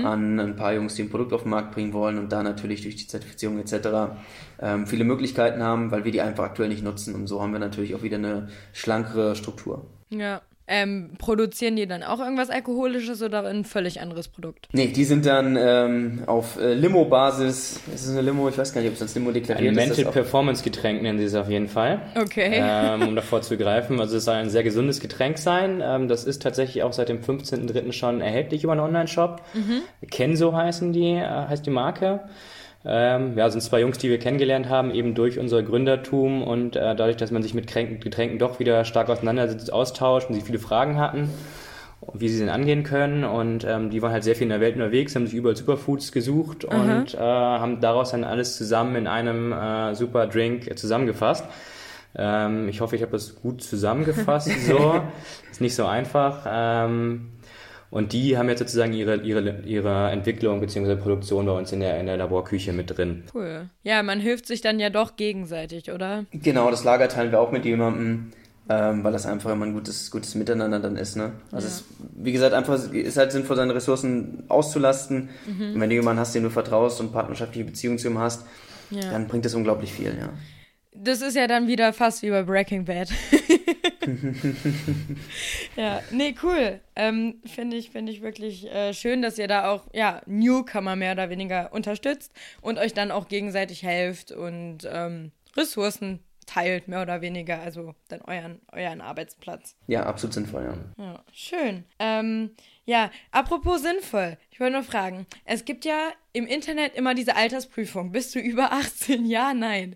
an ein paar Jungs, die ein Produkt auf den Markt bringen wollen und da natürlich durch die Zertifizierung etc. Ähm, viele Möglichkeiten haben, weil wir die einfach aktuell nicht nutzen. Und so haben wir natürlich auch wieder eine schlankere Struktur. Ja. Ähm, produzieren die dann auch irgendwas Alkoholisches oder ein völlig anderes Produkt? Nee, die sind dann ähm, auf äh, Limo-Basis. Ist es eine Limo? Ich weiß gar nicht, ob es als Limo Ein deklariert ist. Mental Das auch- Performance Getränk nennen sie es auf jeden Fall. Okay. ähm, um davor zu greifen. Also es soll ein sehr gesundes Getränk sein. Ähm, das ist tatsächlich auch seit dem 15.03. schon erhältlich über einen Online-Shop. Kenso heißen die, äh, heißt die Marke. Ähm, ja, sind zwei Jungs, die wir kennengelernt haben, eben durch unser Gründertum und äh, dadurch, dass man sich mit Getränken doch wieder stark auseinandersetzt, austauscht und sie viele Fragen hatten, wie sie den angehen können. Und ähm, die waren halt sehr viel in der Welt unterwegs, haben sich überall Superfoods gesucht und äh, haben daraus dann alles zusammen in einem äh, super Drink zusammengefasst. Ähm, ich hoffe, ich habe das gut zusammengefasst. So ist nicht so einfach. Ähm, und die haben jetzt sozusagen ihre, ihre, ihre Entwicklung bzw. Produktion bei uns in der, in der Laborküche mit drin. Cool. Ja, man hilft sich dann ja doch gegenseitig, oder? Genau, das Lager teilen wir auch mit jemandem, ähm, weil das einfach immer ein gutes, gutes Miteinander dann ist. Ne? Also Ja. es, wie gesagt, einfach es ist halt sinnvoll, seine Ressourcen auszulasten. Und wenn du jemanden hast, den du vertraust und partnerschaftliche Beziehungen zu ihm hast, Ja. dann bringt das unglaublich viel, ja. Das ist ja dann wieder fast wie bei Breaking Bad. ja, nee, cool. Ähm, finde ich, finde ich wirklich äh, schön, dass ihr da auch, ja, Newcomer mehr oder weniger unterstützt und euch dann auch gegenseitig helft und ähm, Ressourcen teilt, mehr oder weniger, also dann euren, euren Arbeitsplatz. Ja, absolut sinnvoll, ja. Ja, schön. Ähm, ja, apropos sinnvoll. Ich wollte nur fragen. Es gibt ja im Internet immer diese Altersprüfung. Bist du über 18? Ja, nein.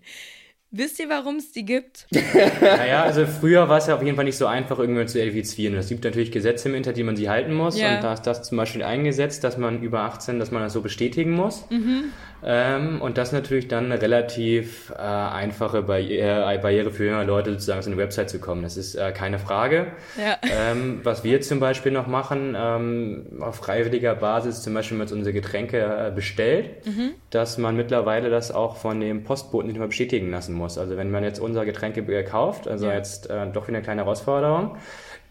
Wisst ihr, warum es die gibt? Naja, also früher war es ja auf jeden Fall nicht so einfach, irgendwann zu identifizieren. Es gibt natürlich Gesetze im Internet, die man sich halten muss. Ja. Und da ist das zum Beispiel eingesetzt, dass man über 18, dass man das so bestätigen muss. Ähm, und das natürlich dann eine relativ äh, einfache Barriere, Barriere für junge Leute, sozusagen auf eine Website zu kommen. Das ist äh, keine Frage. Ja. Ähm, was wir zum Beispiel noch machen, ähm, auf freiwilliger Basis zum Beispiel mit unsere Getränke äh, bestellt, dass man mittlerweile das auch von dem Postboten nicht mehr bestätigen lassen muss. Also wenn man jetzt unsere Getränke äh, kauft, also Ja. jetzt äh, doch wieder eine kleine Herausforderung,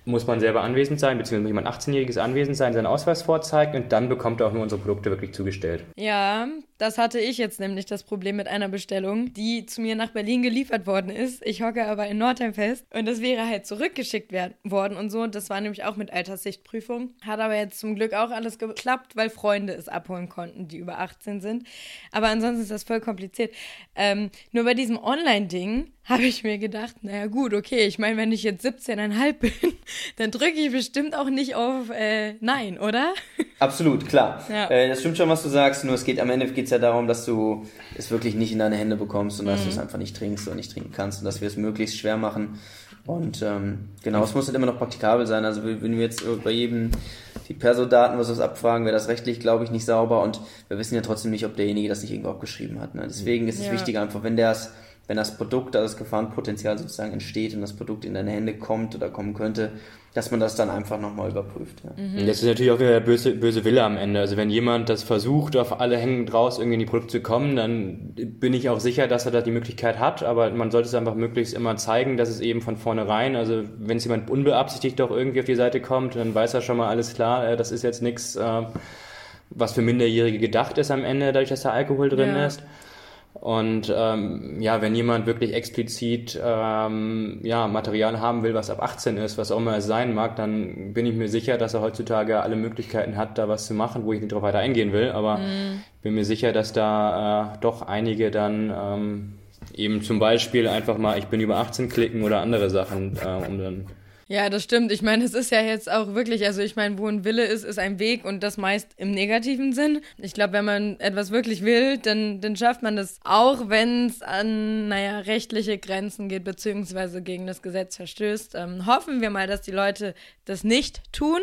muss man selber anwesend sein, beziehungsweise muss jemand 18-jähriges anwesend sein, seinen Ausweis vorzeigt und dann bekommt er auch nur unsere Produkte wirklich zugestellt. Ja, Das hatte ich jetzt nämlich das Problem mit einer Bestellung, die zu mir nach Berlin geliefert worden ist. Ich hocke aber in Nordheim fest und das wäre halt zurückgeschickt worden und so. Das war nämlich auch mit Alterssichtprüfung. Hat aber jetzt zum Glück auch alles geklappt, weil Freunde es abholen konnten, die über 18 sind. Aber ansonsten ist das voll kompliziert. Ähm, nur bei diesem Online-Ding habe ich mir gedacht, naja gut, okay, ich meine, wenn ich jetzt 17,5 bin, dann drücke ich bestimmt auch nicht auf äh, Nein, oder? Absolut, klar. Ja. Äh, das stimmt schon, was du sagst, nur es geht am Ende geht es ja darum, dass du es wirklich nicht in deine Hände bekommst und dass mhm. du es einfach nicht trinkst oder nicht trinken kannst und dass wir es möglichst schwer machen. Und ähm, genau, es muss halt immer noch praktikabel sein. Also wenn wir jetzt bei jedem die Perso-Daten was abfragen, wäre das rechtlich, glaube ich, nicht sauber und wir wissen ja trotzdem nicht, ob derjenige das nicht irgendwo abgeschrieben hat. Ne? Deswegen ist es ja. wichtig einfach, wenn der es wenn das Produkt, also das Gefahrenpotenzial sozusagen entsteht und das Produkt in deine Hände kommt oder kommen könnte, dass man das dann einfach nochmal überprüft. Ja. Mhm. Das ist natürlich auch wieder der böse, böse Wille am Ende. Also wenn jemand das versucht, auf alle Hängen draus irgendwie in die Produkte zu kommen, dann bin ich auch sicher, dass er da die Möglichkeit hat, aber man sollte es einfach möglichst immer zeigen, dass es eben von vornherein, also wenn es jemand unbeabsichtigt doch irgendwie auf die Seite kommt, dann weiß er schon mal alles klar, äh, das ist jetzt nichts, äh, was für Minderjährige gedacht ist am Ende, dadurch, dass da Alkohol drin ja. ist. Und ähm, ja, wenn jemand wirklich explizit ähm, ja, Material haben will, was ab 18 ist, was auch immer es sein mag, dann bin ich mir sicher, dass er heutzutage alle Möglichkeiten hat, da was zu machen, wo ich nicht drauf weiter eingehen will. Aber mhm. bin mir sicher, dass da äh, doch einige dann ähm, eben zum Beispiel einfach mal, ich bin über 18 klicken oder andere Sachen, äh, um dann ja, das stimmt. Ich meine, es ist ja jetzt auch wirklich, also ich meine, wo ein Wille ist, ist ein Weg und das meist im negativen Sinn. Ich glaube, wenn man etwas wirklich will, dann, dann schafft man das auch, wenn es an, naja, rechtliche Grenzen geht, beziehungsweise gegen das Gesetz verstößt. Ähm, hoffen wir mal, dass die Leute das nicht tun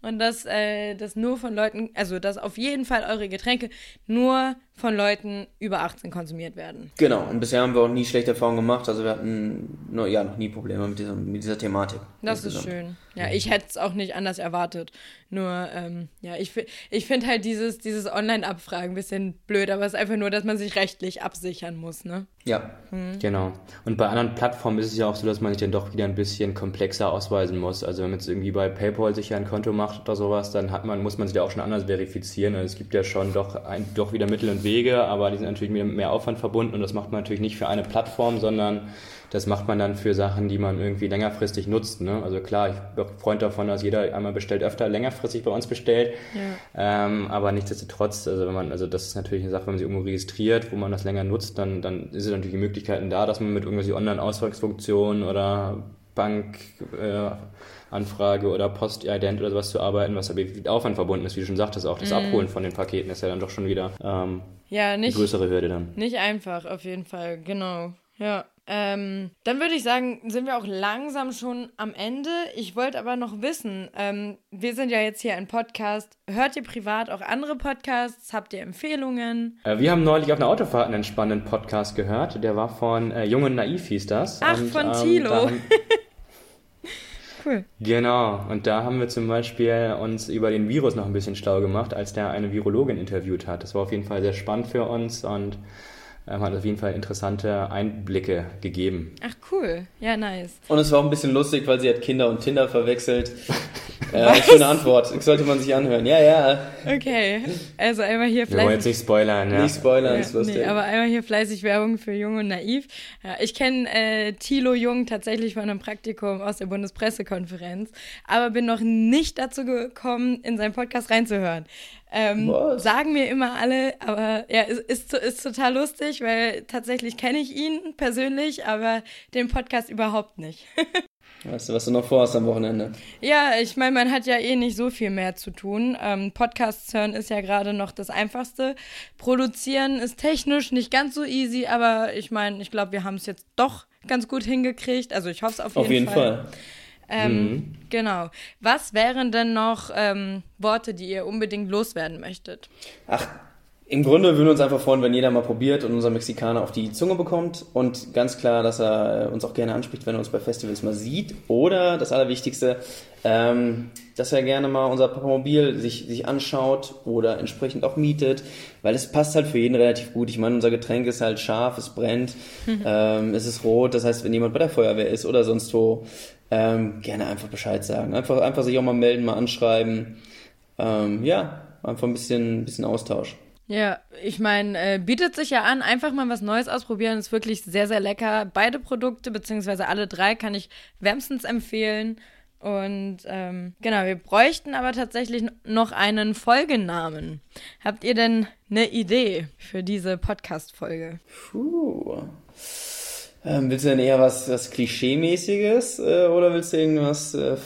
und dass äh, das nur von Leuten, also dass auf jeden Fall eure Getränke nur von Leuten über 18 konsumiert werden. Genau, und bisher haben wir auch nie schlechte Erfahrungen gemacht, also wir hatten nur, ja, noch nie Probleme mit dieser, mit dieser Thematik. Das insgesamt. ist schön. Ja, ich hätte es auch nicht anders erwartet. Nur, ähm, ja, ich, ich finde halt dieses, dieses Online-Abfragen ein bisschen blöd, aber es ist einfach nur, dass man sich rechtlich absichern muss, ne? Ja. Mhm. Genau. Und bei anderen Plattformen ist es ja auch so, dass man sich dann doch wieder ein bisschen komplexer ausweisen muss. Also wenn man jetzt irgendwie bei PayPal sich ja ein Konto macht oder sowas, dann hat man, muss man sich ja auch schon anders verifizieren. Also es gibt ja schon doch, ein, doch wieder Mittel und Wege, aber die sind natürlich mit mehr Aufwand verbunden und das macht man natürlich nicht für eine Plattform, sondern das macht man dann für Sachen, die man irgendwie längerfristig nutzt. Ne? Also klar, ich bin Freund davon, dass jeder einmal bestellt, öfter längerfristig bei uns bestellt. Ja. Ähm, aber nichtsdestotrotz, also wenn man, also das ist natürlich eine Sache, wenn man sich irgendwo registriert, wo man das länger nutzt, dann, dann ist es natürlich die Möglichkeiten da, dass man mit irgendwelchen Online-Ausweisfunktionen oder Bankanfrage äh, oder Postident oder sowas zu arbeiten, was aber mit Aufwand verbunden ist, wie du schon sagtest, auch das mm. Abholen von den Paketen ist ja dann doch schon wieder ähm, ja, nicht, größere Hürde dann. Nicht einfach, auf jeden Fall, genau. Ja. Ähm, dann würde ich sagen, sind wir auch langsam schon am Ende. Ich wollte aber noch wissen, ähm, wir sind ja jetzt hier ein Podcast. Hört ihr privat auch andere Podcasts? Habt ihr Empfehlungen? Äh, wir haben neulich auf einer Autofahrt einen spannenden Podcast gehört. Der war von äh, Jung und Naiv hieß das. Ach, und, von ähm, Thilo. cool. Genau, und da haben wir zum Beispiel uns über den Virus noch ein bisschen schlau gemacht, als der eine Virologin interviewt hat. Das war auf jeden Fall sehr spannend für uns und ähm, hat auf jeden Fall interessante Einblicke gegeben. Ach cool, ja nice. Und es war auch ein bisschen lustig, weil sie hat Kinder und Tinder verwechselt. Äh, schöne Antwort. Sollte man sich anhören. Ja, ja. Okay. Also einmal hier fleißig. Wir wollen jetzt nicht spoilern, ja. Nicht spoilern, ja, ist lustig. Nee, aber einmal hier fleißig Werbung für Jung und Naiv. Ja, ich kenne äh, Thilo Jung tatsächlich von einem Praktikum aus der Bundespressekonferenz, aber bin noch nicht dazu gekommen, in seinen Podcast reinzuhören. Ähm, sagen mir immer alle, aber ja, ist, ist, ist total lustig, weil tatsächlich kenne ich ihn persönlich, aber den Podcast überhaupt nicht. weißt du, was du noch vorhast am Wochenende? Ja, ich meine, man hat ja eh nicht so viel mehr zu tun. Ähm, Podcasts hören ist ja gerade noch das Einfachste. Produzieren ist technisch nicht ganz so easy, aber ich meine, ich glaube, wir haben es jetzt doch ganz gut hingekriegt. Also ich hoffe es auf jeden, auf jeden Fall. Fall. Ähm, mhm. Genau. Was wären denn noch ähm, Worte, die ihr unbedingt loswerden möchtet? Ach, im Grunde würden wir uns einfach freuen, wenn jeder mal probiert und unser Mexikaner auf die Zunge bekommt. Und ganz klar, dass er äh, uns auch gerne anspricht, wenn er uns bei Festivals mal sieht. Oder das Allerwichtigste, ähm, dass er gerne mal unser Papamobil sich, sich anschaut oder entsprechend auch mietet, weil es passt halt für jeden relativ gut. Ich meine, unser Getränk ist halt scharf, es brennt, ähm, es ist rot. Das heißt, wenn jemand bei der Feuerwehr ist oder sonst wo, ähm, gerne einfach Bescheid sagen. Einfach, einfach sich auch mal melden, mal anschreiben. Ähm, ja, einfach ein bisschen, ein bisschen Austausch. Ja, ich meine, äh, bietet sich ja an, einfach mal was Neues ausprobieren. Ist wirklich sehr, sehr lecker. Beide Produkte, beziehungsweise alle drei, kann ich wärmstens empfehlen. Und ähm, genau, wir bräuchten aber tatsächlich noch einen Folgennamen. Habt ihr denn eine Idee für diese Podcast-Folge? Puh. Ähm, willst du denn eher was, was Klischee-mäßiges äh, oder willst du irgendwas äh,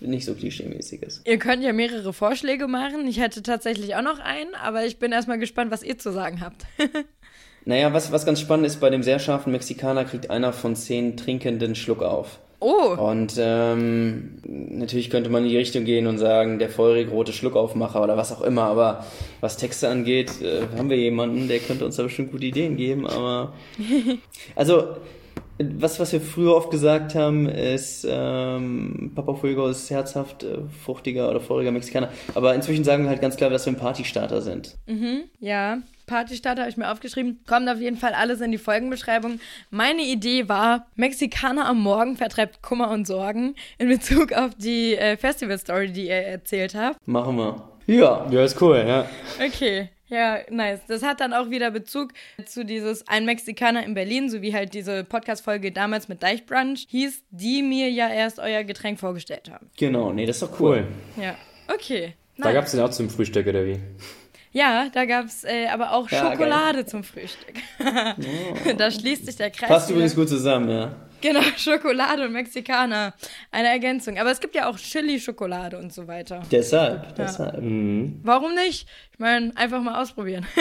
nicht so Klischee-mäßiges? Ihr könnt ja mehrere Vorschläge machen. Ich hätte tatsächlich auch noch einen, aber ich bin erstmal gespannt, was ihr zu sagen habt. naja, was, was ganz spannend ist, bei dem sehr scharfen Mexikaner kriegt einer von zehn Trinkenden Schluck auf. Oh. Und ähm, natürlich könnte man in die Richtung gehen und sagen, der feurig rote Schluckaufmacher oder was auch immer, aber was Texte angeht, äh, haben wir jemanden, der könnte uns da bestimmt gute Ideen geben, aber also was, was wir früher oft gesagt haben, ist, ähm, Papa Fuego ist herzhaft, äh, fruchtiger oder feuriger Mexikaner. Aber inzwischen sagen wir halt ganz klar, dass wir ein Partystarter sind. Mhm, ja. Partystarter habe ich mir aufgeschrieben. Kommt auf jeden Fall alles in die Folgenbeschreibung. Meine Idee war, Mexikaner am Morgen vertreibt Kummer und Sorgen in Bezug auf die äh, Festival-Story, die ihr erzählt habt. Machen wir. Ja. Ja, ist cool, ja. Okay. Ja, nice. Das hat dann auch wieder Bezug zu dieses Ein Mexikaner in Berlin, so wie halt diese Podcast-Folge damals mit Deichbrunch hieß, die mir ja erst euer Getränk vorgestellt haben. Genau, nee, das ist doch cool. cool. Ja, okay. Nice. Da gab es den auch zum Frühstück, oder wie? Ja, da gab es äh, aber auch ja, Schokolade geil. zum Frühstück. Da schließt sich der Kreis. Passt übrigens gut zusammen, ja. Genau, Schokolade und Mexikaner. Eine Ergänzung. Aber es gibt ja auch Chili-Schokolade und so weiter. Deshalb, ja. deshalb. Mhm. Warum nicht? Ich meine, einfach mal ausprobieren.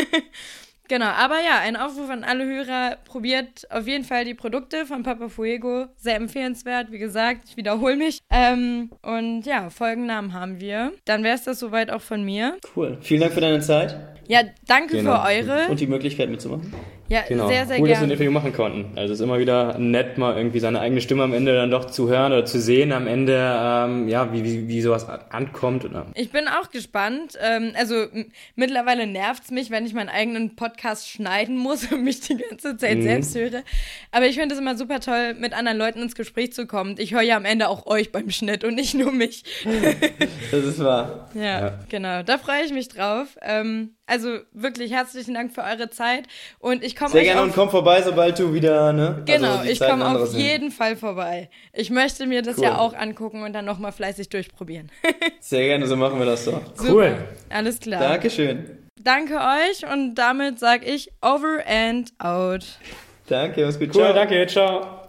Genau, aber ja, ein Aufruf an alle Hörer, probiert auf jeden Fall die Produkte von Papa Fuego. Sehr empfehlenswert, wie gesagt, ich wiederhole mich. Ähm, und ja, Folgennamen haben wir. Dann wäre es das soweit auch von mir. Cool. Vielen Dank für deine Zeit. Ja, danke genau. für eure. Und die Möglichkeit mitzumachen. Ja, genau. sehr, sehr cool, gerne. dass wir ein Interview machen konnten. Also es ist immer wieder nett, mal irgendwie seine eigene Stimme am Ende dann doch zu hören oder zu sehen am Ende, ähm, ja, wie, wie, wie sowas ankommt. Oder? Ich bin auch gespannt. Ähm, also mittlerweile nervt's mich, wenn ich meinen eigenen Podcast schneiden muss und mich die ganze Zeit mhm. selbst höre. Aber ich finde es immer super toll, mit anderen Leuten ins Gespräch zu kommen. Ich höre ja am Ende auch euch beim Schnitt und nicht nur mich. das ist wahr. Ja, ja. genau. Da freue ich mich drauf. Ähm, also wirklich herzlichen Dank für eure Zeit und ich komme Sehr gerne und komm vorbei, sobald du wieder, ne? Genau, also ich komme auf jeden Fall vorbei. Ich möchte mir das cool. ja auch angucken und dann nochmal fleißig durchprobieren. Sehr gerne, so machen wir das doch. Cool. Alles klar. Dankeschön. Danke euch und damit sage ich over and out. Danke, mach's gut. Cool, ciao. danke, ciao.